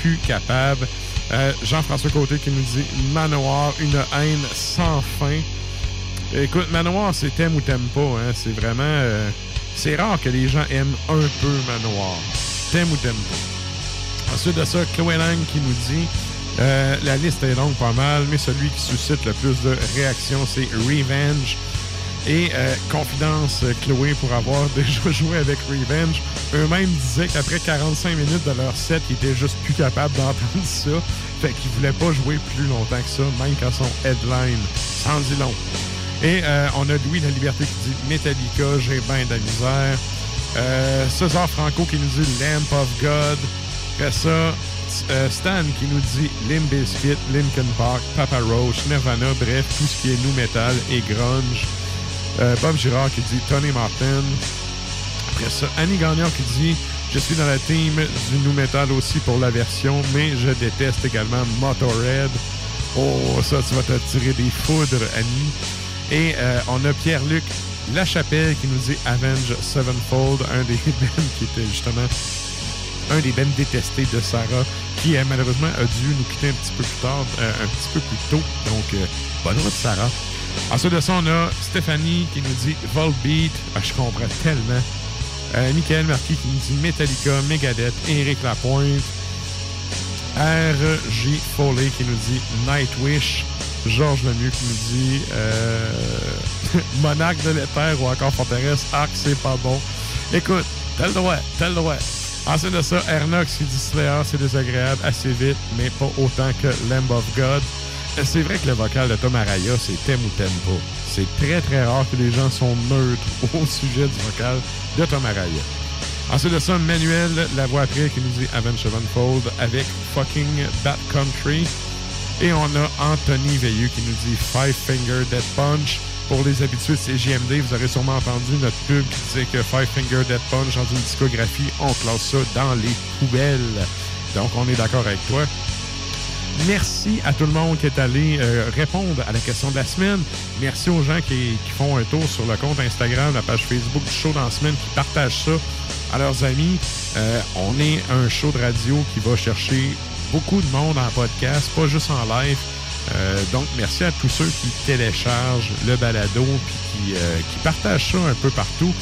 Plus capable. Euh, Jean-François Côté qui nous dit Manoir, une haine sans fin. Écoute, Manoir, c'est t'aimes ou t'aimes pas. Hein? C'est vraiment. euh, c'est rare que les gens aiment un peu Manoir. T'aimes ou t'aimes pas. Ensuite de ça, Chloé Lang qui nous dit euh, La liste est longue pas mal, mais celui qui suscite le plus de réactions, c'est Revenge. Et euh, confidence, euh, Chloé, pour avoir [LAUGHS] déjà joué avec Revenge, eux-mêmes disaient qu'après 45 minutes de leur set, ils étaient juste plus capables d'entendre [LAUGHS] ça. Fait qu'ils voulaient pas jouer plus longtemps que ça, même quand son headline. Sans dit long. Et euh, on a Louis La Liberté qui dit Metallica, j'ai bien de la misère. César Franco qui nous dit Lamp of God. Après ça, Stan qui nous dit Limp Bizkit, Linkin Park, Papa Roach, Nirvana, bref, tout ce qui est new metal et grunge. Euh, Bob Girard qui dit Tony Martin. Après ça, Annie Gagnon qui dit Je suis dans la team du new metal aussi pour la version, mais je déteste également Motorhead. Oh, ça, tu vas te tirer des foudres, Annie. Et euh, on a Pierre-Luc Lachapelle qui nous dit Avenge Sevenfold, un des [LAUGHS] bands qui était justement un des bands détestés de Sarah, qui euh, malheureusement a dû nous quitter un petit peu plus tard, un petit peu plus tôt. Donc, bonne route, Sarah. Ensuite de ça, on a Stéphanie qui nous dit Volbeat. Ah, je comprends tellement. Euh, Michael Marquis qui nous dit Metallica, Megadeth, Eric Lapointe. R.J. Foley qui nous dit Nightwish. Georges Lemieux qui nous dit euh, [LAUGHS] Monarque de l'éther ou encore Forteresse. Arc, c'est pas bon. Écoute, t'as le droit, t'as le droit. Ensuite de ça, Ernox qui dit Slayer, c'est désagréable assez vite, mais pas autant que Lamb of God. Euh, C'est vrai que le vocal de Tom Araya, c'est t'aimes ou pas. C'est très très rare que les gens sont neutres [LAUGHS] au sujet du vocal de Tom Araya. Ensuite de ça, Manuel, la voix après, qui nous dit Avenged Sevenfold avec fucking Bad Country. Et on a Anthony Veilleux qui nous dit Five Finger Dead Punch. Pour les habitués de CGMD, vous aurez sûrement entendu notre pub qui disait que Five Finger Dead Punch, dans une discographie, on classe ça dans les poubelles. Donc, on est d'accord avec toi. Merci à tout le monde qui est allé euh, répondre à la question de la semaine. Merci aux gens qui, font un tour sur le compte Instagram, la page Facebook du show dans la semaine, qui partagent ça à leurs amis. Euh, on est un show de radio qui va chercher beaucoup de monde en podcast, pas juste en live. Euh, donc, merci à tous ceux qui téléchargent le balado puis qui, qui partagent ça un peu partout.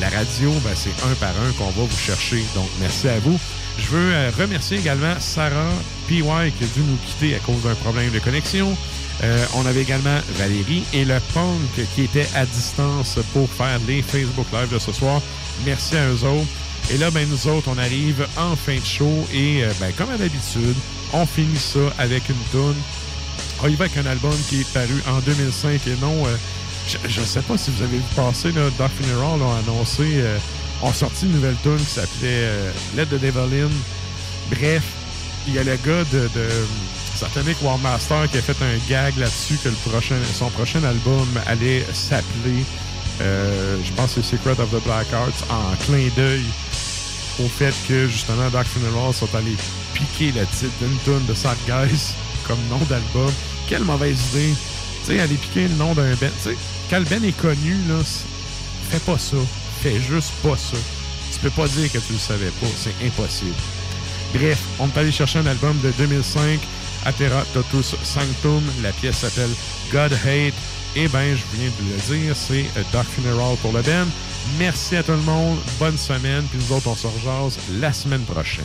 La radio, ben, c'est un par un qu'on va vous chercher. Donc, merci à vous. Je veux euh, remercier également Sarah PY qui a dû nous quitter à cause d'un problème de connexion. Euh, on avait également Valérie et le Punk qui était à distance pour faire les Facebook Live de ce soir. Merci à eux autres. Et là, ben, nous autres, on arrive en fin de show et, euh, ben, comme à l'habitude, on finit ça avec une tune. On y va avec un album qui est paru en 2005 et non... euh, je ne sais pas si vous avez vu passer, là, Dark Funeral a annoncé, ont sorti une nouvelle tune qui s'appelait euh, Let the Devil In. Bref, il y a le gars de, Satanic War Master qui a fait un gag là-dessus que son prochain album allait s'appeler, euh, je pense c'est Secret of the Black Arts, en clin d'œil au fait que justement Dark Funeral sont allés piquer le titre d'une tune de Sad Guys comme nom d'album. Quelle mauvaise idée! Tu sais, aller piquer le nom d'un Ben. Tu sais, quand le Ben est connu, là, fais pas ça. Fais juste pas ça. Tu peux pas dire que tu le savais pas. C'est impossible. Bref, on est allé chercher un album de 2005, Atera Totus Sanctum. La pièce s'appelle God Hate. Et ben, je viens de le dire, c'est Dark Funeral pour le Ben. Merci à tout le monde. Bonne semaine. Puis nous autres, on se rejase la semaine prochaine.